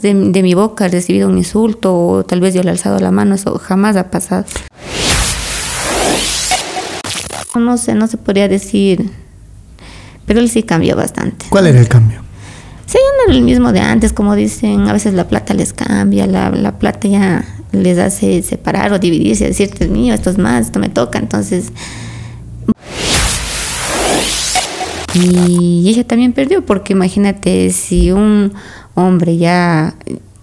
de, de mi boca recibido un insulto o tal vez yo le he alzado la mano, eso jamás ha pasado. No sé, no se podría decir, pero él sí cambió bastante. ¿Cuál era el cambio? Sí, no era el mismo de antes, como dicen, a veces la plata les cambia, la, la plata ya les hace separar o dividirse, decir, esto es mío, esto es más, esto me toca, entonces... Y ella también perdió, porque imagínate, si un hombre ya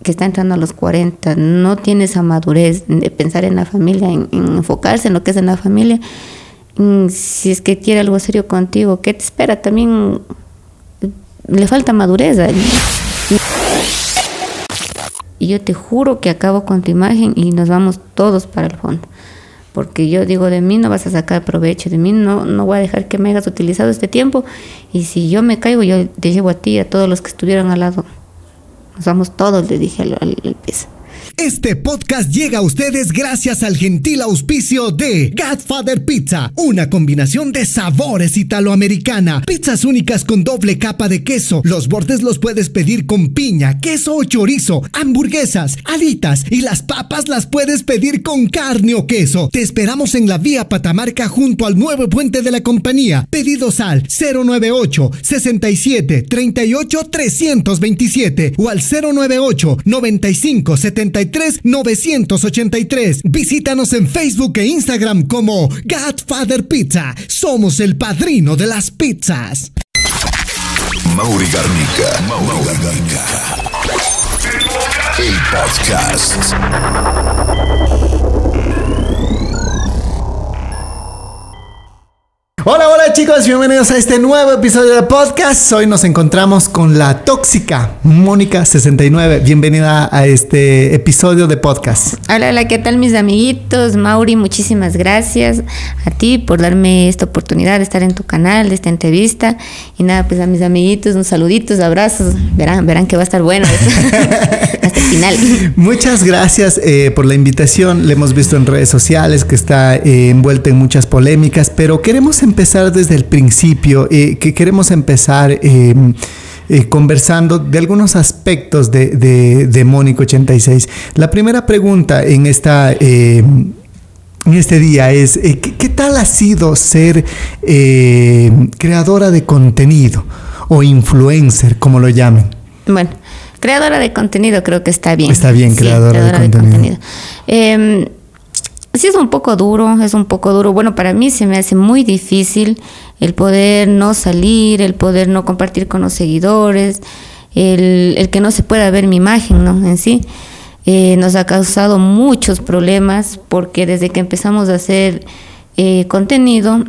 que está entrando a los 40 no tiene esa madurez de pensar en la familia, en, en enfocarse en lo que es en la familia, mm, si es que quiere algo serio contigo, ¿qué te espera? También le falta madurez. a. Y yo te juro que acabo con tu imagen y nos vamos todos para el fondo. Porque yo digo, de mí no vas a sacar provecho, de mí no, no voy a dejar que me hayas utilizado este tiempo. Y si yo me caigo, yo te llevo a ti a todos los que estuvieron al lado. Nos vamos todos, le dije al, al, al piso. Este podcast llega a ustedes gracias al gentil auspicio de Godfather Pizza, una combinación de sabores italoamericana. Pizzas únicas con doble capa de queso. Los bordes los puedes pedir con piña, queso o chorizo, hamburguesas, alitas y las papas las puedes pedir con carne o queso. Te esperamos en la vía Patamarca junto al nuevo puente de la compañía. Pedidos al 098 67 38 327 o al 098 95 73 983. Visítanos en Facebook e Instagram como Godfather Pizza. Somos el padrino de las pizzas. Mauri Garnica. Mauri Garnica. El podcast. Hola, hola chicos, bienvenidos a este nuevo episodio de podcast. Hoy nos encontramos con la tóxica Mónica69. Bienvenida a este episodio de podcast. Hola, hola, ¿qué tal mis amiguitos? Mauri, muchísimas gracias a ti por darme esta oportunidad de estar en tu canal, de esta entrevista. Y nada, pues a mis amiguitos, unos saluditos, abrazos. Verán, verán que va a estar bueno hasta el final. Muchas gracias eh, por la invitación. Le hemos visto en redes sociales que está eh, envuelta en muchas polémicas, pero queremos empezar desde el principio, eh, que queremos empezar eh, eh, conversando de algunos aspectos de, de, de Mónico 86. La primera pregunta en esta... en este día es, ¿qué, ¿qué, tal ha sido ser creadora de contenido o influencer, como lo llamen? Bueno, creadora de contenido creo que está bien. Está bien, creadora, sí, creadora de, de, contenido. contenido. Sí es un poco duro, es un poco duro. Bueno, para mí se me hace muy difícil el poder no salir, el poder no compartir con los seguidores, el, el que no se pueda ver mi imagen, ¿no? En sí. Eh, nos ha causado muchos problemas porque desde que empezamos a hacer eh, contenido,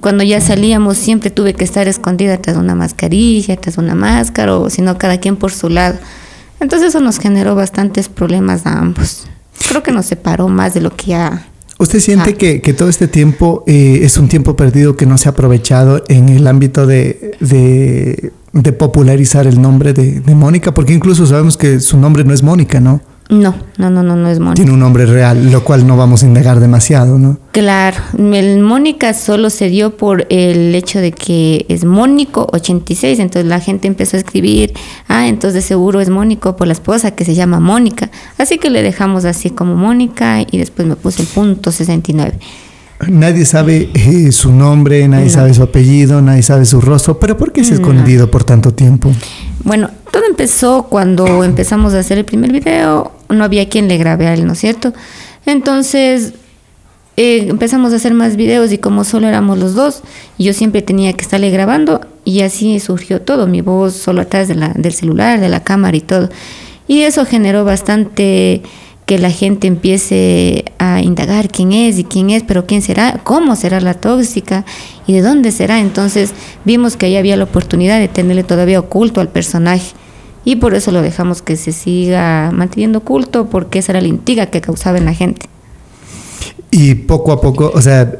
cuando ya salíamos siempre tuve que estar escondida tras una mascarilla, tras una máscara, o si no, cada quien por su lado. Entonces eso nos generó bastantes problemas a ambos creo que nos separó más de lo que ya... ¿Usted siente ah. que, que, todo este tiempo eh, es un tiempo perdido que no se ha aprovechado en el ámbito de, de, de popularizar el nombre de, de, Mónica? Porque incluso sabemos que su nombre no es Mónica, ¿no? No, no, no, no, no es Mónica. Tiene un nombre real, lo cual no vamos a indagar demasiado, ¿no? Claro, el Mónica solo se dio por el hecho de que es Mónico 86, entonces la gente empezó a escribir, ah, entonces seguro es Mónico por la esposa que se llama Mónica. Así que le dejamos así como Mónica y después me puse el punto 69. Nadie sabe eh, su nombre, nadie no. sabe su apellido, nadie sabe su rostro, pero ¿por qué se ha escondido no. por tanto tiempo? Bueno, todo empezó cuando empezamos a hacer el primer video, no había quien le grabe a él, ¿no es cierto? Entonces eh, empezamos a hacer más videos y como solo éramos los dos, yo siempre tenía que estarle grabando y así surgió todo, mi voz solo atrás de la, del celular, de la cámara y todo. Y eso generó bastante que la gente empiece a indagar quién es y quién es, pero quién será, cómo será la tóxica y de dónde será. Entonces vimos que ahí había la oportunidad de tenerle todavía oculto al personaje y por eso lo dejamos que se siga manteniendo oculto porque esa era la intriga que causaba en la gente. Y poco a poco, o sea,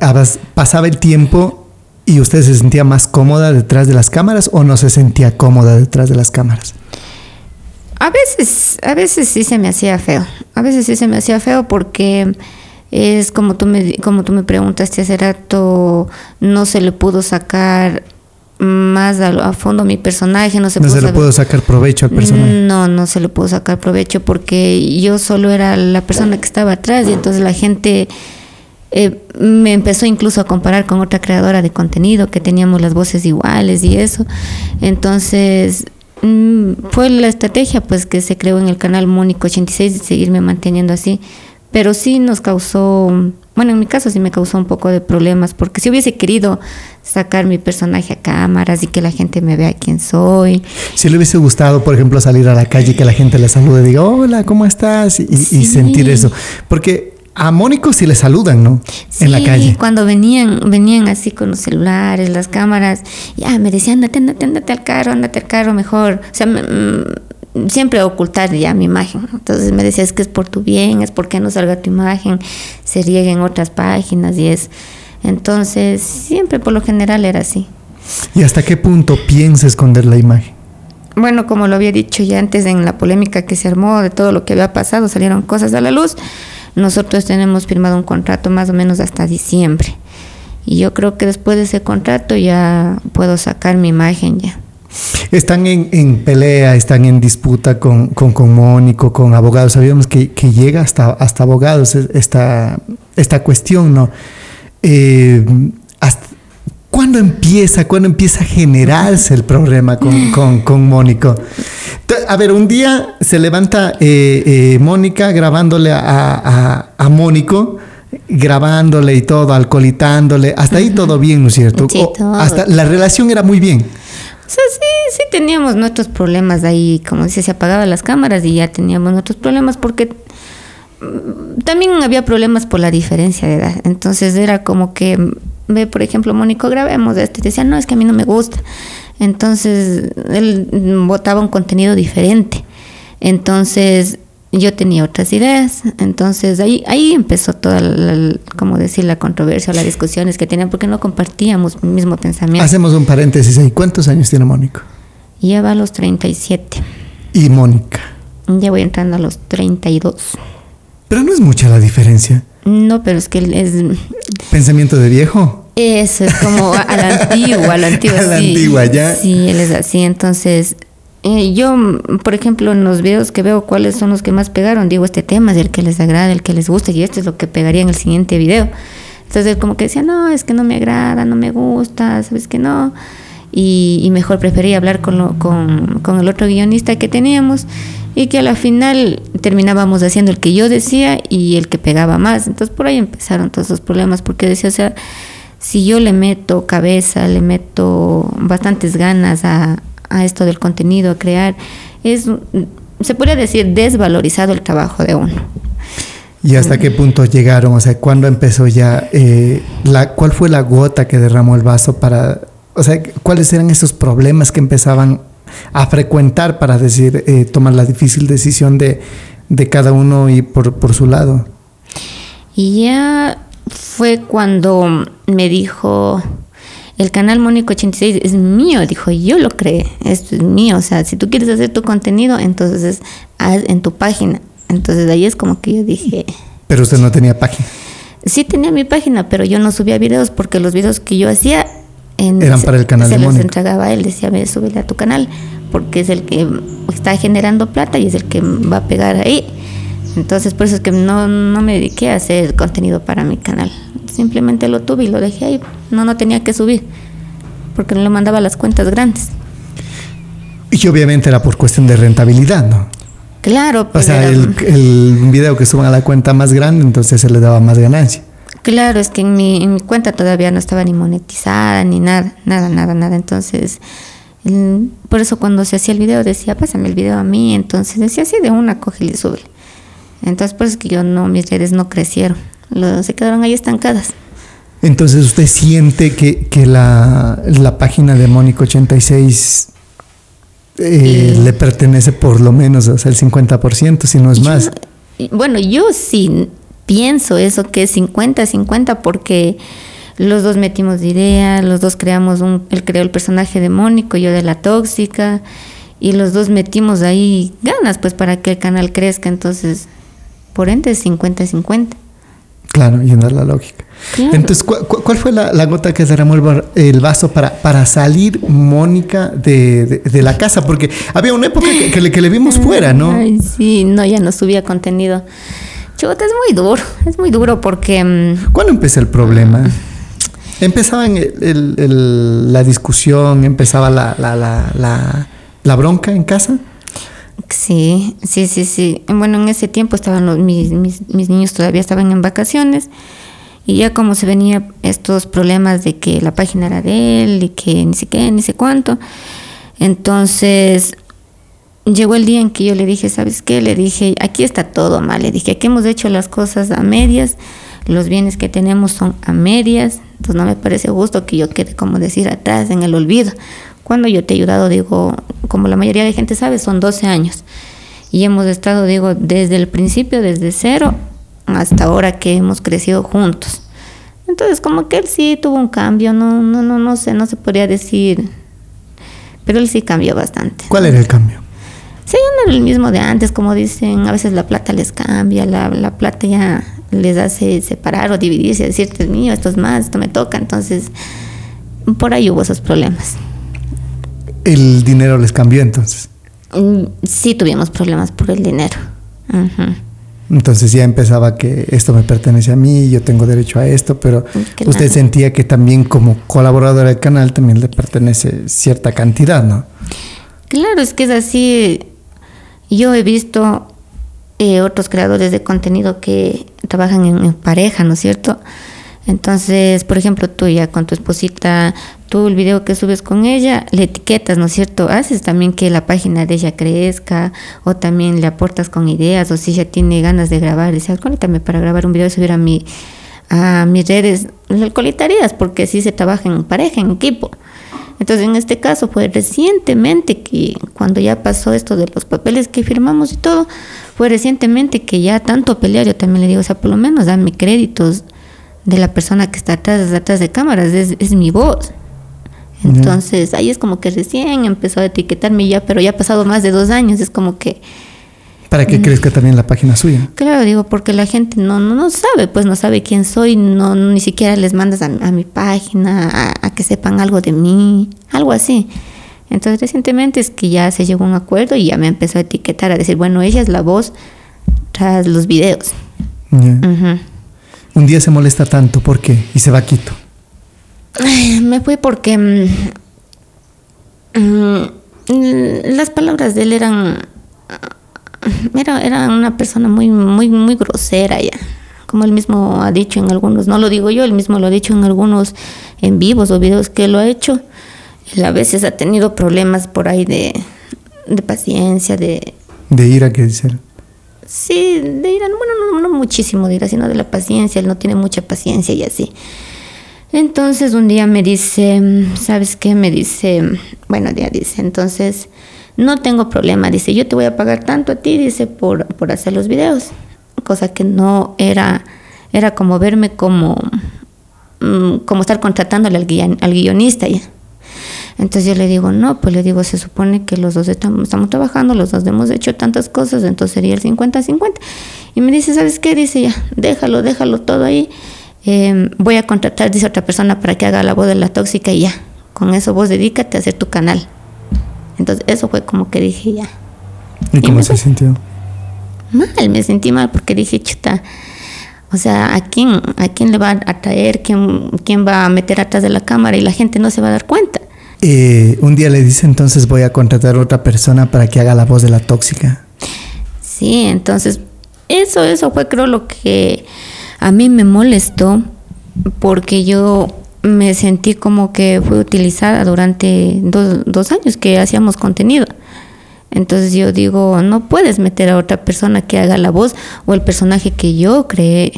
pasaba el tiempo y usted se sentía más cómoda detrás de las cámaras o no se sentía cómoda detrás de las cámaras? A veces, a veces sí se me hacía feo. A veces sí se me hacía feo porque es como tú me, como tú me preguntaste hace rato, no se le pudo sacar más a, a fondo mi personaje, no se No pudo se le pudo sacar provecho al personaje. No, no se le pudo sacar provecho porque yo solo era la persona que estaba atrás y entonces la gente eh, me empezó incluso a comparar con otra creadora de contenido que teníamos las voces iguales y eso. Entonces mm, fue la estrategia pues que se creó en el canal Mónico 86 de seguirme manteniendo así. Pero sí nos causó, bueno, en mi caso sí me causó un poco de problemas, porque si hubiese querido sacar mi personaje a cámaras y que la gente me vea quién soy, Si le hubiese gustado, por ejemplo, salir a la calle y que la gente le salude y diga, hola, ¿cómo estás? Y, y Sí. sentir eso. Porque a Mónico sí le saludan, ¿no? en la Sí, calle. cuando venían, venían así con los celulares, las cámaras, ya me decían, ándate, ándate, ándate al carro, ándate al carro mejor. O sea, me- mm, siempre ocultar ya mi imagen. Entonces me decía, es que es por tu bien, es porque no salga tu imagen, se riegue en otras páginas y es. Entonces, siempre por lo general era así. ¿Y hasta qué punto piensa esconder la imagen? Bueno, como lo había dicho ya antes en la polémica que se armó de todo lo que había pasado, salieron cosas a la luz. Nosotros tenemos firmado un contrato más o menos hasta diciembre. Y yo creo que después de ese contrato ya puedo sacar mi imagen ya. Están en, en pelea, están en disputa con, con, con Mónico, con abogados. Sabíamos que, que llega hasta, hasta abogados es- esta, esta cuestión, ¿no? Eh, hasta- ¿Cuándo empieza? ¿Cuándo empieza a generarse el problema con, con, con Mónico? A ver, un día se levanta eh, eh, Mónica grabándole a, a, a Mónico, grabándole y todo, alcoholitándole. Hasta ahí todo bien, ¿no es cierto? O- hasta la relación era muy bien. Sea, sí, sí teníamos nuestros problemas ahí, como dice, se apagaban las cámaras y ya teníamos nuestros problemas porque mm, también había problemas por la diferencia de edad. Entonces era como que, mm, ve, por ejemplo, Mónico, grabemos esto. Y decía, no, es que a mí no me gusta. Entonces él mm, botaba un contenido diferente. Entonces yo tenía otras ideas. Entonces ahí, ahí empezó toda, la, la- como decir, la controversia, las discusiones que tenían porque no compartíamos el mismo pensamiento. Hacemos un paréntesis ahí. ¿Cuántos años tiene Mónico? Lleva a los 37. Y Mónica. Ya voy entrando a los 32. Pero no es mucha la diferencia. No, pero es que es. Pensamiento de viejo. Eso es como a, a la antigua, a la antigua. A la sí. antigua, ya. Sí, él es así. Entonces, eh, yo, por ejemplo, en los videos que veo cuáles son los que más pegaron, digo, este tema es el que les agrada, el que les gusta, y esto es lo que pegaría en el siguiente video. Entonces, como que decía, no, es que no me agrada, no me gusta, sabes que no. Y, y mejor prefería hablar con, lo- con, con el otro guionista que teníamos y que a la final terminábamos haciendo el que yo decía y el que pegaba más. Entonces por ahí empezaron todos los problemas porque decía, o sea, si yo le meto cabeza, le meto bastantes ganas a, a esto del contenido, a crear, es, se podría decir, desvalorizado el trabajo de uno. ¿Y hasta qué punto llegaron? O sea, ¿cuándo empezó ya? eh, la, ¿Cuál fue la gota que derramó el vaso para... O sea, ¿cuáles eran esos problemas que empezaban a frecuentar para decir, eh, tomar la difícil decisión de, de cada uno y por, por su lado? Y ya fue cuando me dijo, el canal Mónico 86 es mío, dijo, yo lo creé, esto es mío, o sea, si tú quieres hacer tu contenido, entonces haz en tu página. Entonces ahí es como que yo dije, Pero usted no tenía página. sí tenía mi página, pero yo no subía videos porque los videos que yo hacía en- Eran se- para el canal se de los entregaba él, decía, ve, súbele a tu canal, porque es el que está generando plata y es el que va a pegar ahí. Entonces, por eso es que no, no me dediqué a hacer contenido para mi canal. Simplemente lo tuve y lo dejé ahí. No, no tenía que subir, porque no le mandaba las cuentas grandes. Y obviamente era por cuestión de rentabilidad, ¿no? Claro, O pues sea, era- el, el video que suban a la cuenta más grande, entonces se le daba más ganancia. Claro, es que en mi, en mi cuenta todavía no estaba ni monetizada, ni nada, nada, nada, nada. Entonces, por eso cuando se hacía el video decía, pásame el video a mí. Entonces decía así de una, cógele y súbele. Entonces, por eso es que yo no, mis redes no crecieron. Lo- se quedaron ahí estancadas. Entonces usted siente que, que la, la página de Mónico 86 eh, le pertenece por lo menos o sea, el 50%, si no es más. Bueno, yo sí pienso eso que es 50-50 porque los dos metimos de idea, los dos creamos un, él creó el personaje de Mónico, yo de la tóxica, y los dos metimos ahí ganas pues para que el canal crezca, entonces por ende es 50-50. Claro, yendo a la lógica. Claro. Entonces, ¿cu- cu- ¿cuál, fue la, la gota que derramó el, bar- el vaso para, para salir Mónica de, de- de la casa? Porque había una época que, que le, que le vimos fuera, ¿no? Ay, sí, no, ya no subía contenido. Chuta, es muy duro, es muy duro porque... mm, ¿Cuándo empezó el problema? Empezaba en el- el- el- la discusión, empezaba la, la, la, la, la bronca en casa. Sí, sí, sí, sí. Bueno, en ese tiempo estaban los, mis, mis, mis niños todavía estaban en vacaciones y ya como se venía estos problemas de que la página era de él y que ni sé qué, ni sé cuánto. Entonces llegó el día en que yo le dije, ¿sabes qué? Le dije, aquí está todo mal. Le dije, aquí hemos hecho las cosas a medias, los bienes que tenemos son a medias, entonces no me parece justo que yo quede, como decir, atrás en el olvido. Cuando yo te he ayudado, digo, como la mayoría de gente sabe, son 12 años. Y hemos estado, digo, desde el principio, desde cero, hasta ahora que hemos crecido juntos. Entonces, como que él sí tuvo un cambio, no, no, no, no sé, no se podría decir, pero él sí cambió bastante. ¿Cuál era el cambio? Sí, no era el mismo de antes, como dicen, a veces la plata les cambia, la, la plata ya les hace separar o dividirse, decir, este es mío, esto es más, esto me toca, entonces por ahí hubo esos problemas. El dinero les cambió entonces. Mm, Sí tuvimos problemas por el dinero. Entonces ya empezaba que esto me pertenece a mí, yo tengo derecho a esto, pero Claro. usted sentía que también como colaboradora del canal también le pertenece cierta cantidad, ¿no? Claro, es que es así. Yo he visto eh, otros creadores de contenido que trabajan en, en pareja, ¿no es cierto? Entonces, por ejemplo, tú ya con tu esposita, tú el video que subes con ella, le etiquetas, ¿no es cierto? Haces también que la página de ella crezca, o también le aportas con ideas, o si ella tiene ganas de grabar, dice, conectame para grabar un video y subir a mi a mis redes, le colitarías, porque así se trabaja en pareja, en equipo. Entonces, en este caso fue recientemente que cuando ya pasó esto de los papeles que firmamos y todo, fue recientemente que ya tanto pelear, yo también le digo, o sea, por lo menos dame créditos de la persona que está atrás, atrás de cámaras, es, es mi voz. Entonces, ahí es como que recién empezó a etiquetarme ya, pero ya ha pasado más de dos años, es como que, Para que crezca también la página suya. claro, digo, porque la gente no, no, no sabe, pues no sabe quién soy, no, ni siquiera les mandas a, a mi página, a, a que sepan algo de mí, algo así. Entonces, recientemente es que ya se llegó a un acuerdo y ya me empezó a etiquetar, a decir, bueno, ella es la voz tras los videos. Un día se molesta tanto, ¿por qué? Y se va a Quito. Me fue porque mm, mm, las palabras de él eran era, era una persona muy muy muy grosera ya como él mismo ha dicho en algunos no lo digo yo él mismo lo ha dicho en algunos en vivos o videos que lo ha hecho él a veces ha tenido problemas por ahí de, de paciencia de De ira, que dice. Sí, de ira, bueno, no, no muchísimo de ira, sino de la paciencia, él no tiene mucha paciencia y así. Entonces un día me dice, ¿sabes qué? Me dice, bueno, ya dice, entonces no tengo problema, dice, yo te voy a pagar tanto a ti, dice, por, por hacer los videos. Cosa que no era, era como verme como, mm, como estar contratándole al, guion- al guionista ya. Entonces yo le digo, no, pues le digo, se supone que los dos estamos, estamos trabajando, los dos hemos hecho tantas cosas, entonces sería el 50-50. Y me dice, ¿sabes qué? Dice, ya, déjalo, déjalo todo ahí. Eh, voy a contratar, dice otra persona, para que haga la voz de la tóxica y ya. Con eso vos dedícate a hacer tu canal. Entonces eso fue como que dije, ya. ¿Y Y cómo se fue. sintió? Mal, me sentí mal porque dije, chuta, o sea, ¿a quién, a quién le va a traer? ¿Quién, ¿Quién va a meter atrás de la cámara? Y la gente no se va a dar cuenta. Eh, un día le dice, entonces voy a contratar a otra persona para que haga la voz de la tóxica. Sí, entonces eso, eso fue creo lo que a mí me molestó porque yo me sentí como que fui utilizada durante dos, dos años que hacíamos contenido. Entonces yo digo, no puedes meter a otra persona que haga la voz o el personaje que yo creé.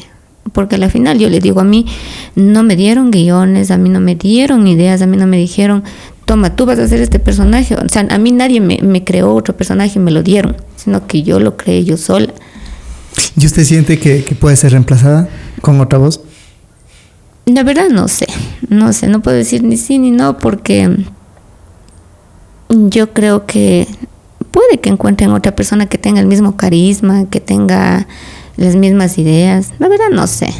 Porque al final yo le digo, a mí no me dieron guiones, a mí no me dieron ideas, a mí no me dijeron, toma, tú vas a hacer este personaje. O sea, a mí nadie me, me creó otro personaje y me lo dieron, sino que yo lo creé yo sola. ¿Y usted siente que, que puede ser reemplazada con otra voz? La verdad no sé, no sé, no puedo decir ni sí ni no porque yo creo que puede que encuentren otra persona que tenga el mismo carisma, que tenga las mismas ideas. La verdad no sé.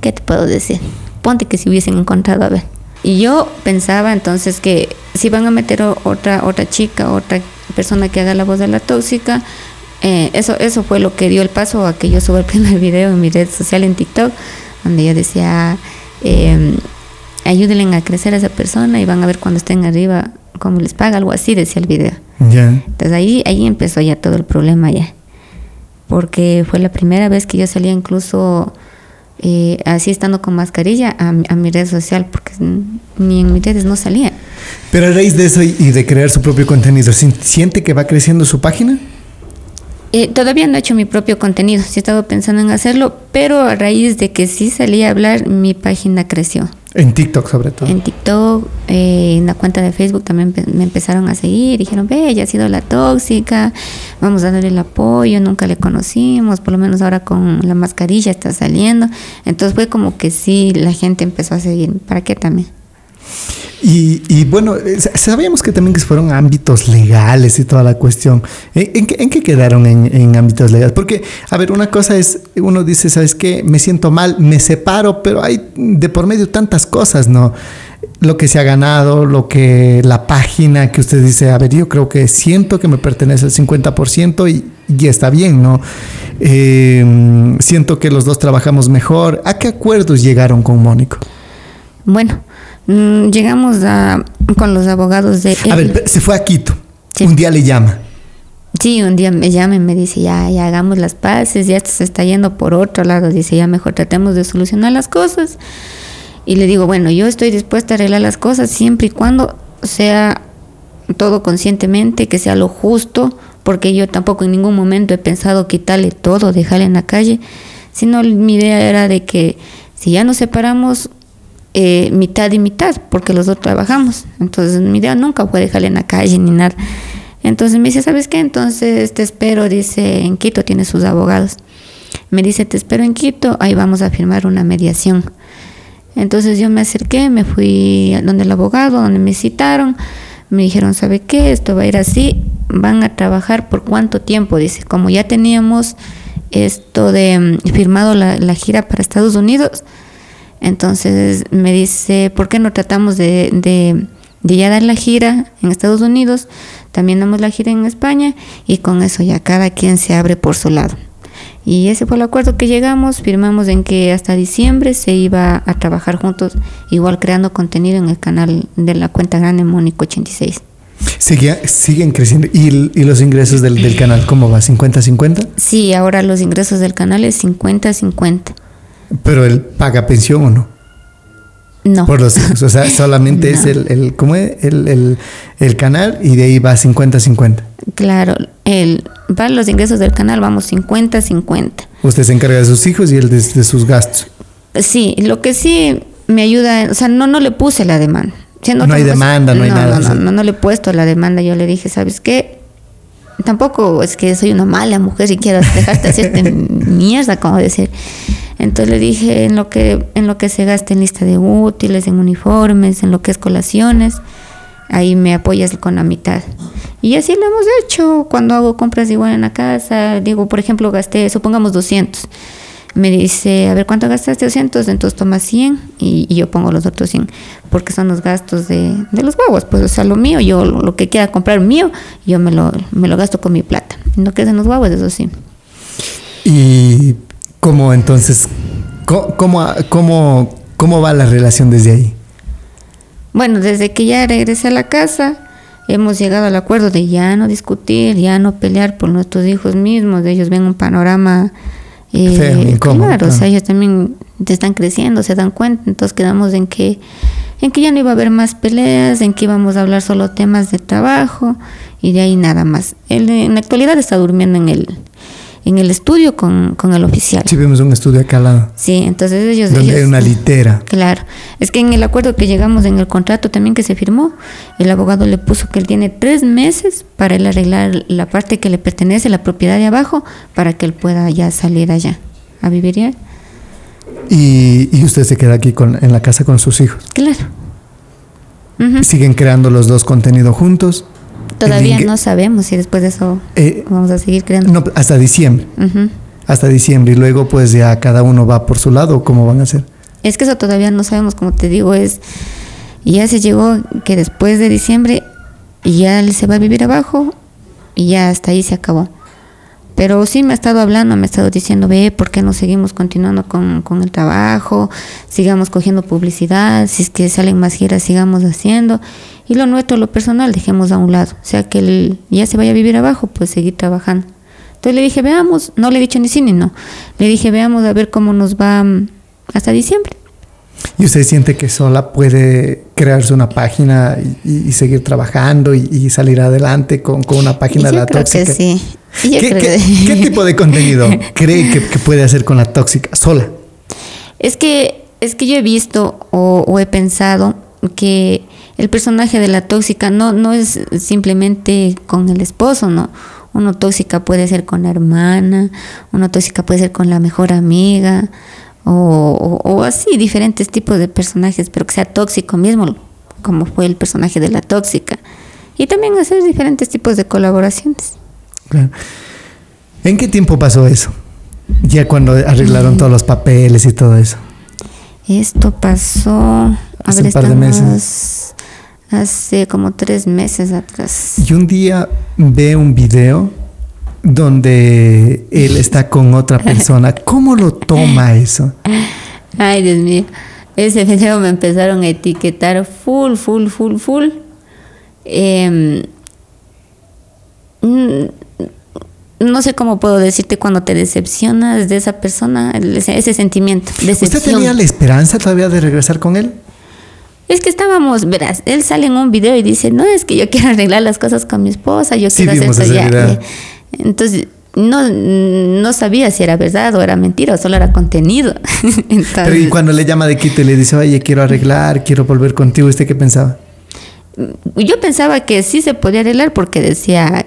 ¿qué te puedo decir? Ponte que si hubiesen encontrado, a ver. Y yo pensaba entonces que si van a meter otra, otra chica, otra persona que haga la voz de la tóxica, eh, eso, eso fue lo que dio el paso a que yo suba el primer video en mi red social en TikTok, donde yo decía, eh, ayúdenle a crecer a esa persona y van a ver cuando estén arriba cómo les paga, algo así decía el video. Entonces ahí, ahí empezó ya todo el problema ya. Porque fue la primera vez que yo salía incluso eh, así estando con mascarilla a, mi- a mi red social, porque ni en mis redes no salía. Pero a raíz de eso y de crear su propio contenido, ¿sin- ¿siente que va creciendo su página? Eh, todavía no he hecho mi propio contenido, sí he estado pensando en hacerlo, pero a raíz de que sí salí a hablar, mi página creció. En TikTok sobre todo. En TikTok, eh, en la cuenta de Facebook también me empezaron a seguir. Dijeron, ve, ella ha sido la tóxica, vamos a darle el apoyo, nunca le conocimos, por lo menos ahora con la mascarilla está saliendo. Entonces fue como que sí, la gente empezó a seguir. ¿Para qué también? Y, y bueno, eh, sa- sabíamos que también que fueron ámbitos legales y toda la cuestión. ¿En, qué, en qué quedaron en, ámbitos legales? Porque, a ver, una cosa es, uno dice, ¿sabes qué? Me siento mal, me separo, pero hay de por medio tantas cosas, ¿no? Lo que se ha ganado, lo que la página que usted dice, a ver, yo creo que siento que me pertenece el 50% y, y está bien, ¿no? Eh, siento que los dos trabajamos mejor. ¿A qué acuerdos llegaron con Mónico? Bueno, mm, llegamos a, con los abogados de... A él. ver, se fue a Quito. Sí. Un día le llama. Sí, un día me llama y me dice, ya, ya hagamos las paces, ya esto se está yendo por otro lado. Dice, ya mejor tratemos de solucionar las cosas. Y le digo, bueno, yo estoy dispuesta a arreglar las cosas siempre y cuando sea todo conscientemente, que sea lo justo, porque yo tampoco en ningún momento he pensado quitarle todo, dejarle en la calle, sino mi idea era de que si ya nos separamos, eh, mitad y mitad, porque los dos trabajamos. Entonces mi idea nunca fue dejarle en la calle ni nada. Entonces me dice, ¿sabes qué? Entonces te espero, dice, en Quito tiene sus abogados. Me dice, te espero en Quito, ahí vamos a firmar una mediación. Entonces yo me acerqué, me fui donde el abogado, donde me citaron, me dijeron, ¿sabe qué? Esto va a ir así, van a trabajar por cuánto tiempo, dice, como ya teníamos esto de mm, firmado la gira para Estados Unidos, entonces me dice, ¿por qué no tratamos de, de, de ya dar la gira en Estados Unidos? También damos la gira en España y con eso ya cada quien se abre por su lado. Y ese fue el acuerdo que llegamos, firmamos en que hasta diciembre se iba a trabajar juntos, igual creando contenido en el canal de la cuenta grande Mónico 86. Seguía- siguen creciendo. ¿Y, los ingresos del, del canal cómo va? ¿50-50? Sí, ahora los ingresos del canal es 50-50. ¿Pero él paga pensión o no? No. Por los hijos. O sea, solamente es el, el, ¿cómo es? El, el- el canal y de ahí va 50-50. Claro, el, para los ingresos del canal vamos 50-50. Usted se encarga de sus hijos y él de, de sus gastos. Sí, lo que sí me ayuda, o sea, no, no le puse la demanda. Siendo No hay cosa- demanda, no hay nada, no, no, no le he puesto la demanda. Yo le dije, ¿sabes qué? Tampoco es que soy una mala mujer y quiero dejarte hacerte mierda, como decir. Entonces le dije, en lo que en lo que se gasta en lista de útiles, en uniformes, en lo que es colaciones, ahí me apoyas con la mitad. Y así lo hemos hecho. Cuando hago compras igual en la casa, digo, por ejemplo, gasté, supongamos 200. Me dice, a ver, ¿cuánto gastaste? 200, entonces toma 100 y, yo pongo los otros 100, porque son los gastos de, los huevos, pues, o sea, lo mío, yo lo, lo que quiera comprar mío, yo me lo, me lo gasto con mi plata. No que es en los huevos, eso sí. ¿Y cómo entonces, cómo, cómo, cómo va la relación desde ahí? Bueno, desde que ya regresé a la casa, hemos llegado al acuerdo de ya no discutir, ya no pelear por nuestros hijos mismos. De ellos ven un panorama eh, Feo, incómodo, claro, o sea, ellos también te están creciendo, se dan cuenta. Entonces quedamos en que, en que ya no iba a haber más peleas, en que íbamos a hablar solo temas de trabajo y de ahí nada más. Él en la actualidad está durmiendo en el, en el estudio con, con el oficial. Sí, vemos un estudio acá al lado, Sí, entonces ellos... donde hay ellos- una litera. Claro, es que en el acuerdo que llegamos en el contrato también que se firmó, el abogado le puso que él tiene tres meses para él arreglar la parte que le pertenece, la propiedad de abajo, para que él pueda ya salir allá a vivir ya. Y, y usted se queda aquí con, en la casa con sus hijos. Claro. Ujú. Siguen creando los dos contenido juntos. Todavía no sabemos si después de eso Eh, vamos a seguir creando. No, hasta diciembre. Hasta diciembre y luego pues ya cada uno va por su lado, ¿cómo van a hacer? Es que eso todavía no sabemos, como te digo, es ya se llegó que después de diciembre ya él se va a vivir abajo y ya hasta ahí se acabó. Pero sí me ha estado hablando, me ha estado diciendo, ve, ¿por qué no seguimos continuando con, con el trabajo? Sigamos cogiendo publicidad, si es que salen más giras, sigamos haciendo. Y lo nuestro, lo personal, dejemos a un lado. O sea, que él ya se vaya a vivir abajo, pues seguir trabajando. Entonces le dije, veamos, no le he dicho ni sí ni no. Le dije, veamos a ver cómo nos va mm, hasta diciembre. ¿Y usted siente que sola puede crearse una página y, y seguir trabajando y, y, salir adelante con, con una página de la creo tóxica? que sí. Yo ¿Qué, creo qué- que- qué tipo de contenido cree que, que puede hacer con la tóxica sola? Es que, es que yo he visto o, o he pensado que el personaje de la tóxica no, no es simplemente con el esposo, ¿no? Uno tóxica puede ser con la hermana, uno tóxica puede ser con la mejor amiga, o, o- o así, diferentes tipos de personajes, pero que sea tóxico mismo, como fue el personaje de la tóxica. Y también hacer diferentes tipos de colaboraciones. Claro. ¿En qué tiempo pasó eso? Ya cuando arreglaron todos los papeles y todo eso. Esto pasó. A Hace ver, un par de meses. Hace como tres meses atrás. Y un día ve un video donde él está con otra persona. ¿Cómo lo toma eso? Ay, Dios mío. Ese video me empezaron a etiquetar full, full, full, full. Em, no sé cómo puedo decirte cuando te decepcionas de esa persona, ese, ese sentimiento. Decepción. ¿Usted tenía la esperanza todavía de regresar con él? Es que estábamos, verás, él sale en un video y dice, no, es que yo quiero arreglar las cosas con mi esposa, yo Sí, quiero hacer ese ya, ya". Entonces, no, no sabía si era verdad o era mentira o solo era contenido. Entonces, Pero y cuando le llama de Quito y le dice, oye, quiero arreglar, quiero volver contigo, ¿usted qué pensaba? yo pensaba que sí se podía arreglar porque decía,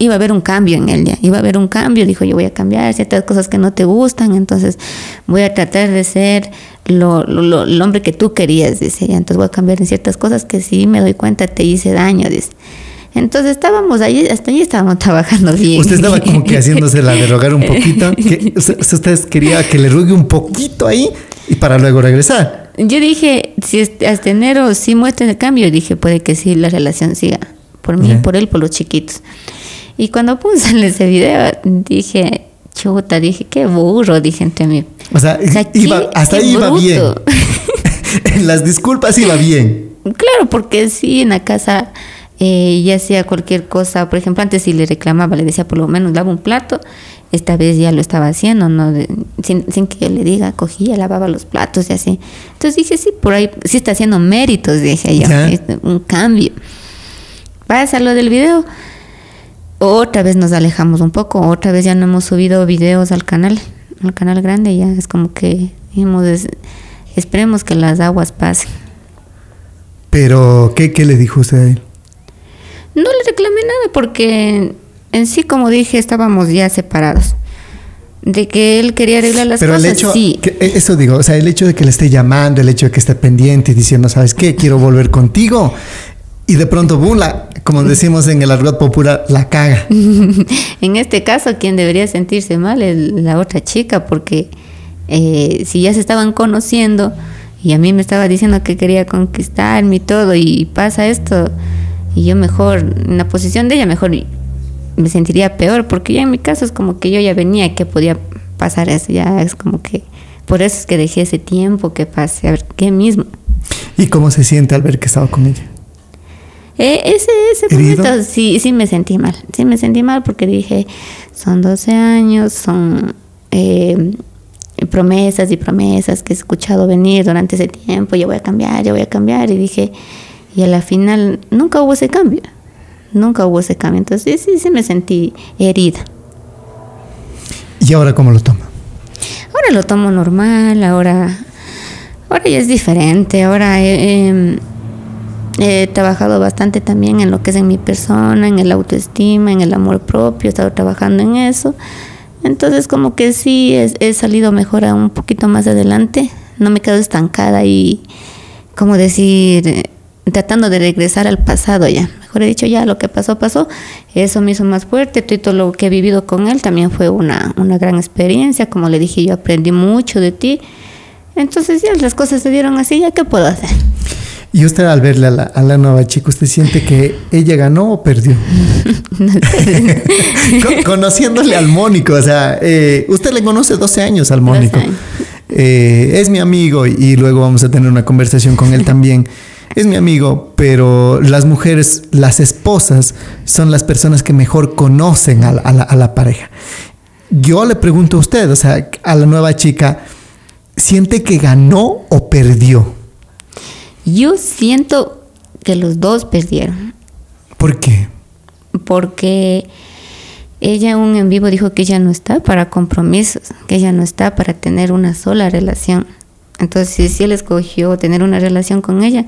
iba a haber un cambio en él ya, iba a haber un cambio, dijo, yo voy a cambiar ciertas cosas que no te gustan, entonces voy a tratar de ser lo, lo- lo- el hombre que tú querías, dice, "ya, entonces voy a cambiar en ciertas cosas que sí me doy cuenta te hice daño, dice. Entonces estábamos ahí, hasta ahí estábamos trabajando bien. Usted estaba como que haciéndose la de rogar un poquito. Que usted, quería que le rugue un poquito ahí y para luego regresar. Yo dije, si este- hasta enero sí muestra el cambio, dije, puede que sí la relación siga. Por mí, por él, por los chiquitos. Y cuando puse ese video, dije, chuta, dije, qué burro, dije entre mí. O sea, O sea, iba, qué- hasta qué ahí iba bien. en las disculpas iba bien. Claro, porque sí, en la casa eh, ya hacía cualquier cosa. Por ejemplo, antes si le reclamaba, le decía por lo menos lava un plato. Esta vez ya lo estaba haciendo, ¿no? De- sin, sin que yo le diga, cogía, lavaba los platos y así. Entonces dije, sí, por ahí sí está haciendo méritos, dije yo. Ya. es un cambio. Pasa lo del video. Otra vez nos alejamos un poco, otra vez ya no hemos subido videos al canal, al canal grande, ya es como que dijimos, es- esperemos que las aguas pasen. Pero, ¿qué, qué le dijo usted a él? No le reclamé nada porque en sí, como dije, estábamos ya separados. De que él quería arreglar las Pero cosas, el hecho, sí. que- eh, eso digo, o sea, el hecho de que le esté llamando, el hecho de que esté pendiente y diciendo, ¿sabes qué? Quiero volver contigo. Y de pronto, boom, la, como decimos en el argot popular, la caga. en este caso, quien debería sentirse mal es la otra chica, porque eh, si ya se estaban conociendo y a mí me estaba diciendo que quería conquistarme y todo, y pasa esto, y yo mejor, en la posición de ella, mejor me sentiría peor, porque ya en mi caso es como que yo ya venía que podía pasar eso, ya es como que por eso es que dejé ese tiempo que pase, a ver qué mismo. ¿Y cómo se siente al ver que estaba con ella? Eh, ese ese momento sí, sí me sentí mal. Sí me sentí mal porque dije, son 12 años, son eh, promesas y promesas que he escuchado venir durante ese tiempo, yo voy a cambiar, yo voy a cambiar. Y dije, y a la final nunca hubo ese cambio. Nunca hubo ese cambio. Entonces sí, sí me sentí herida. ¿Y ahora cómo lo toma? Ahora lo tomo normal, ahora, ahora ya es diferente, ahora he, he- trabajado bastante también en lo que es en mi persona, en el autoestima, en el amor propio, he estado trabajando en eso. Entonces como que sí he, he salido mejor a un poquito más adelante, no me quedo estancada y, como decir, eh, tratando de regresar al pasado ya. mejor he dicho ya, lo que pasó, pasó. Eso me hizo más fuerte. Todo lo que he vivido con él también fue una, una gran experiencia. Como le dije, yo aprendí mucho de ti. Entonces ya las cosas se dieron así, ¿ya qué puedo hacer? Y usted al verle a la, a la nueva chica, ¿usted siente que ella ganó o perdió? Con- Conociéndole al Mónico, o sea, eh, usted le conoce 12 años al Mónico. 12 años. Eh, es mi amigo y luego vamos a tener una conversación con él también. Es mi amigo, pero las mujeres, las esposas, son las personas que mejor conocen a la, a la- a la pareja. Yo le pregunto a usted, o sea, a la nueva chica, ¿siente que ganó o perdió? Yo siento que los dos perdieron. ¿Por qué? porque ella un en vivo dijo que ella no está para compromisos, que ella no está para tener una sola relación. Entonces, si él escogió tener una relación con ella,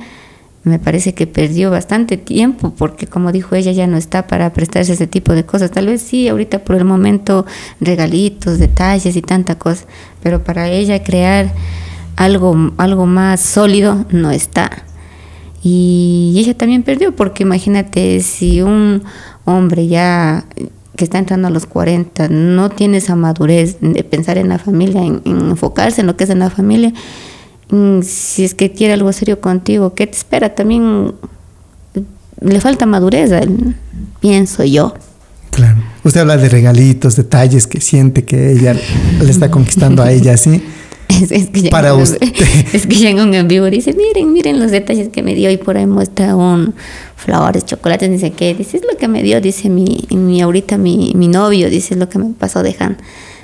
me parece que perdió bastante tiempo, porque como dijo ella, ya no está para prestarse ese tipo de cosas. Tal vez sí, ahorita por el momento, regalitos, detalles y tanta cosa, pero para ella crear algo, algo más sólido no está. Y ella también perdió, porque imagínate, si un hombre ya que está entrando a los 40 no tiene esa madurez de pensar en la familia, en, en enfocarse en lo que es en la familia, mm, si es que quiere algo serio contigo, ¿qué te espera? También le falta madurez pienso yo. Claro. Usted habla de regalitos, detalles que siente que ella le está conquistando a ella, ¿sí? Es, es que Para en usted. Es que ya en un en vivo dice, miren, miren los detalles que me dio y por ahí muestra un flores, chocolates, dice que, dice, es lo que me dio, dice mi, mi ahorita mi, mi novio, dice es lo que me pasó dejando.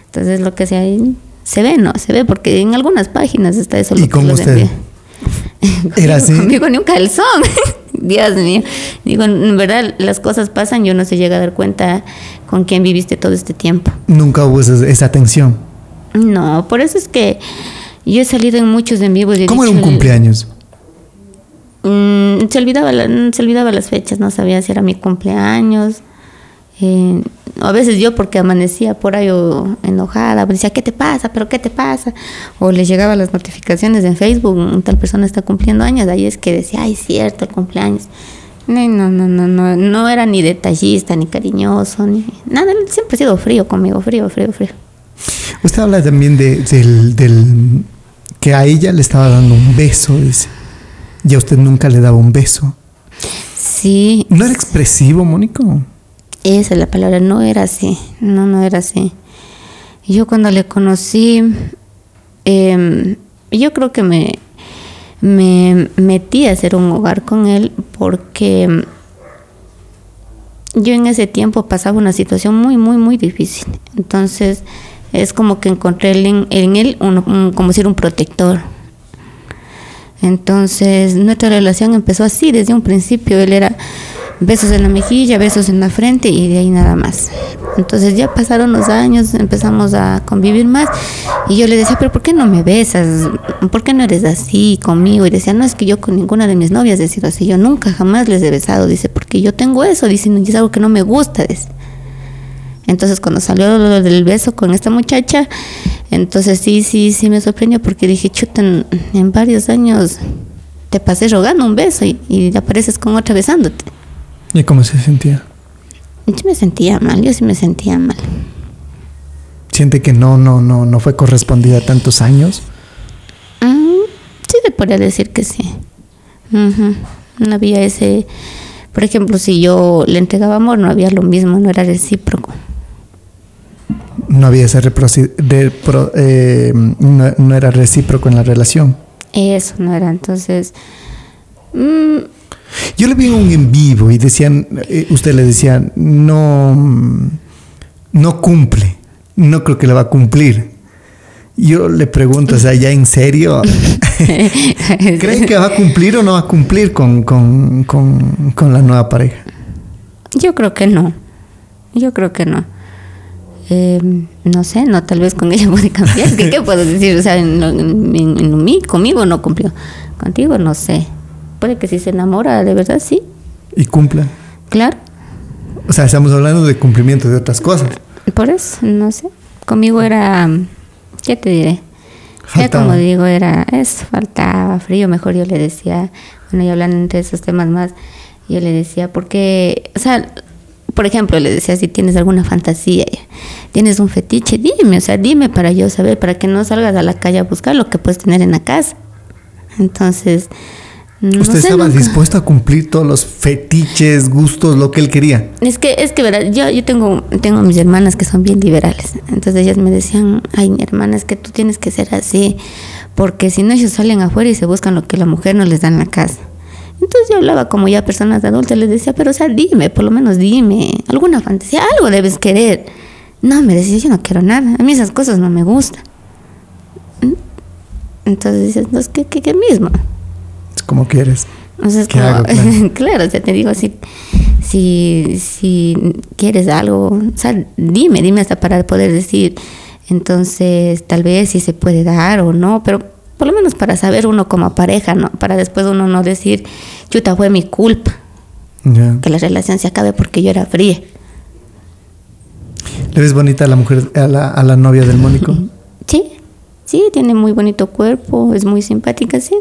Entonces lo que se, se ve, ¿no? Se ve porque en algunas páginas está eso. ¿Y lo que con los usted? ¿Era así? Conmigo ni un calzón. Dios mío. Digo, en verdad las cosas pasan, yo no se llega a dar cuenta con quién viviste todo este tiempo. Nunca hubo esa, esa tensión. No, por eso es que yo he salido en muchos en vivos. y he ¿Cómo era un cumpleaños? Mm, se, olvidaba la- se olvidaba las fechas, no sabía si era mi cumpleaños. Eh, a veces yo porque amanecía por ahí o enojada, decía, ¿qué te pasa? ¿Pero qué te pasa? O le llegaban las notificaciones en Facebook, "Mm, tal persona está cumpliendo años, ahí es que decía, ay, cierto, el cumpleaños. No, no, no, no, no, no era ni detallista, ni cariñoso, ni nada, siempre ha sido frío conmigo, frío, frío, frío. Usted habla también de, del, del- que a ella le estaba dando un beso, dice. Y a usted nunca le daba un beso. Sí, ¿No era expresivo, Mónico? Esa es la palabra, no era así, no, no era así. Yo cuando le conocí, em, yo creo que me, me metí a hacer un hogar con él porque yo en ese tiempo pasaba una situación muy, muy, muy difícil. Entonces es como que encontré en, él un, como decir un protector. Entonces nuestra relación empezó así desde un principio. Él era besos en la mejilla, besos en la frente y de ahí nada más. Entonces ya pasaron los años, empezamos a convivir más y yo le decía, pero ¿por qué no me besas? ¿Por qué no eres así conmigo? Y decía, no, es que yo con ninguna de mis novias he sido así, yo nunca jamás les he besado, dice, porque yo tengo eso, dice, es algo que no me gusta, dice. Entonces cuando salió lo del beso con esta muchacha, entonces sí, sí, sí me sorprendió porque dije, chuta, en, en varios años te pasé rogando un beso y, y apareces con otra besándote. ¿Y cómo se sentía? Yo me sentía mal, yo sí me sentía mal. ¿Siente que no, no, no, no fue correspondida a tantos años? Mm, sí, te podría decir que sí. Ujú. No había ese... Por ejemplo, si yo le entregaba amor, no había lo mismo, no era recíproco. No había esa repro- eh, no, no era recíproco en la relación. Eso no era, entonces... mm, Yo le vi en un en vivo y decían, eh, usted le decía, no, mm, no cumple, no creo que le va a cumplir. Yo le pregunto, o sea, ¿ya en serio? ¿Creen que va a cumplir o no va a cumplir con, con, con, con la nueva pareja? Yo creo que no. Yo creo que no. Eh, no sé, no, tal vez con ella puede cambiar. ¿Qué, qué puedo decir? O sea, en, en- en- mí, conmigo no cumplió. Contigo no sé. Puede que si se enamora, de verdad sí. Y cumpla. Claro. O sea, estamos hablando de cumplimiento de otras cosas. Por eso, no sé. Conmigo era, ¿qué te diré? Ya Faltaba. como digo, era eso, faltaba frío, mejor yo le decía, bueno, y hablando entre esos temas más, Yo le decía, porque, o sea, por ejemplo, le decía, si tienes alguna fantasía, tienes un fetiche, dime, o sea, dime para yo saber, para que no salgas a la calle a buscar lo que puedes tener en la casa. Entonces, no ¿Usted estaba nunca- dispuesto a cumplir todos los fetiches, gustos, lo que él quería? Es que, es que, verdad, yo, yo tengo, tengo mis hermanas que son bien liberales. Entonces ellas me decían, ay, mi hermana, es que tú tienes que ser así, porque si no ellos salen afuera y se buscan lo que la mujer no les da en la casa. Entonces yo hablaba como ya personas adultas, les decía, pero o sea, dime, por lo menos dime, alguna fantasía, algo debes querer. No, me decía, yo no quiero nada, a mí esas cosas no me gustan. Entonces dices, que, que, que mismo. Es como quieres. O sea, es ¿Qué como, hago? Claro. claro, o sea, te digo, si, si, si quieres algo, o sea, dime, dime hasta para poder decir, entonces tal vez si se puede dar o no, pero por lo menos para saber uno como pareja, ¿no? Para después uno no decir, chuta, fue mi culpa, que la relación se acabe porque yo era fría. ¿Le ves bonita a la mujer, a la, a la novia del Mónico? Sí, sí, tiene muy bonito cuerpo, es muy simpática, sí.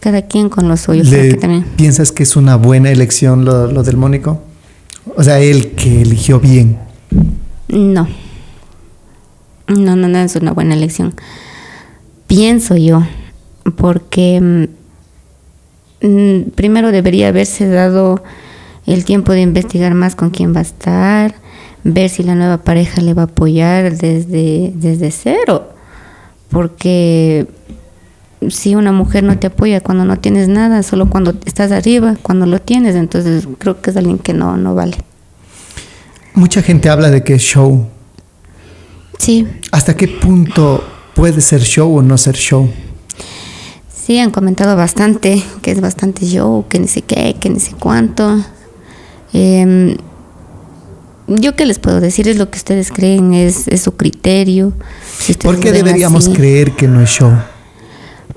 Cada quien con lo suyo, creo ¿Le que también. piensas que es una buena elección lo, lo del Mónico? O sea, él que eligió bien. No. No, no, no es una buena elección. Pienso yo, porque mm, mm, primero debería haberse dado el tiempo de investigar más con quién va a estar, ver si la nueva pareja le va a apoyar desde, desde cero. Porque si una mujer no te apoya cuando no tienes nada, solo cuando estás arriba, cuando lo tienes, entonces creo que es alguien que no, no vale. Mucha gente habla de que es show. Sí, ¿Hasta qué punto puede ser show o no ser show? Sí, han comentado bastante, que es bastante show, que ni sé qué, que ni sé cuánto. Em, yo qué les puedo decir, es lo que ustedes creen, es, es su criterio. Si ¿Por qué lo deberíamos así. creer que no es show?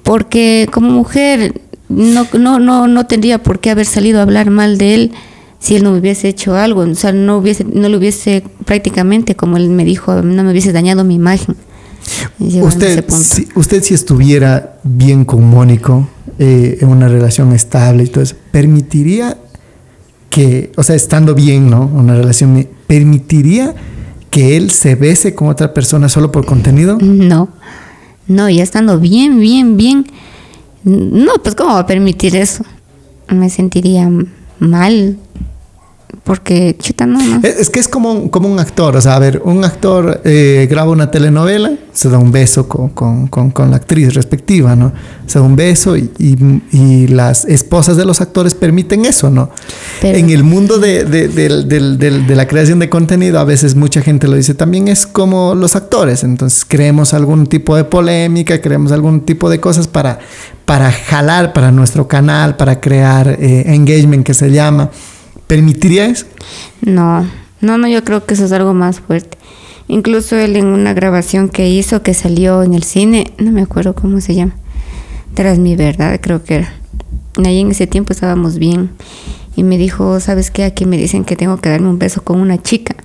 Porque como mujer no, no, no, no tendría por qué haber salido a hablar mal de él si él no hubiese hecho algo, o sea, no, hubiese, no le hubiese prácticamente, como él me dijo, no me hubiese dañado mi imagen. Usted si, usted si estuviera bien con Mónico, eh, en una relación estable y todo eso, ¿permitiría que, o sea, estando bien, ¿no? Una relación, ¿permitiría que él se bese con otra persona solo por contenido? No, no, ya estando bien, bien, bien. No, pues ¿cómo va a permitir eso? Me sentiría mal. Porque, chuta, no, no. Es, que es como, un- como un actor, o sea, a ver, un actor eh, graba una telenovela, se da un beso con, con- con- con la actriz respectiva, ¿no? Se da un beso y, y- y las esposas de los actores permiten eso, ¿no? Pero- en el mundo de, de- del- de la creación de contenido, a veces mucha gente lo dice, también es como los actores, entonces creemos algún tipo de polémica, creemos algún tipo de cosas para, para jalar para nuestro canal, para crear eh, engagement que se llama. ¿Permitiría eso? No, no, no, yo creo que eso es algo más fuerte. Incluso él en una grabación que hizo, que salió en el cine, no me acuerdo cómo se llama, tras mi verdad, creo que era. Ahí en ese tiempo estábamos bien. Y me dijo, ¿sabes qué? Aquí me dicen que tengo que darme un beso con una chica.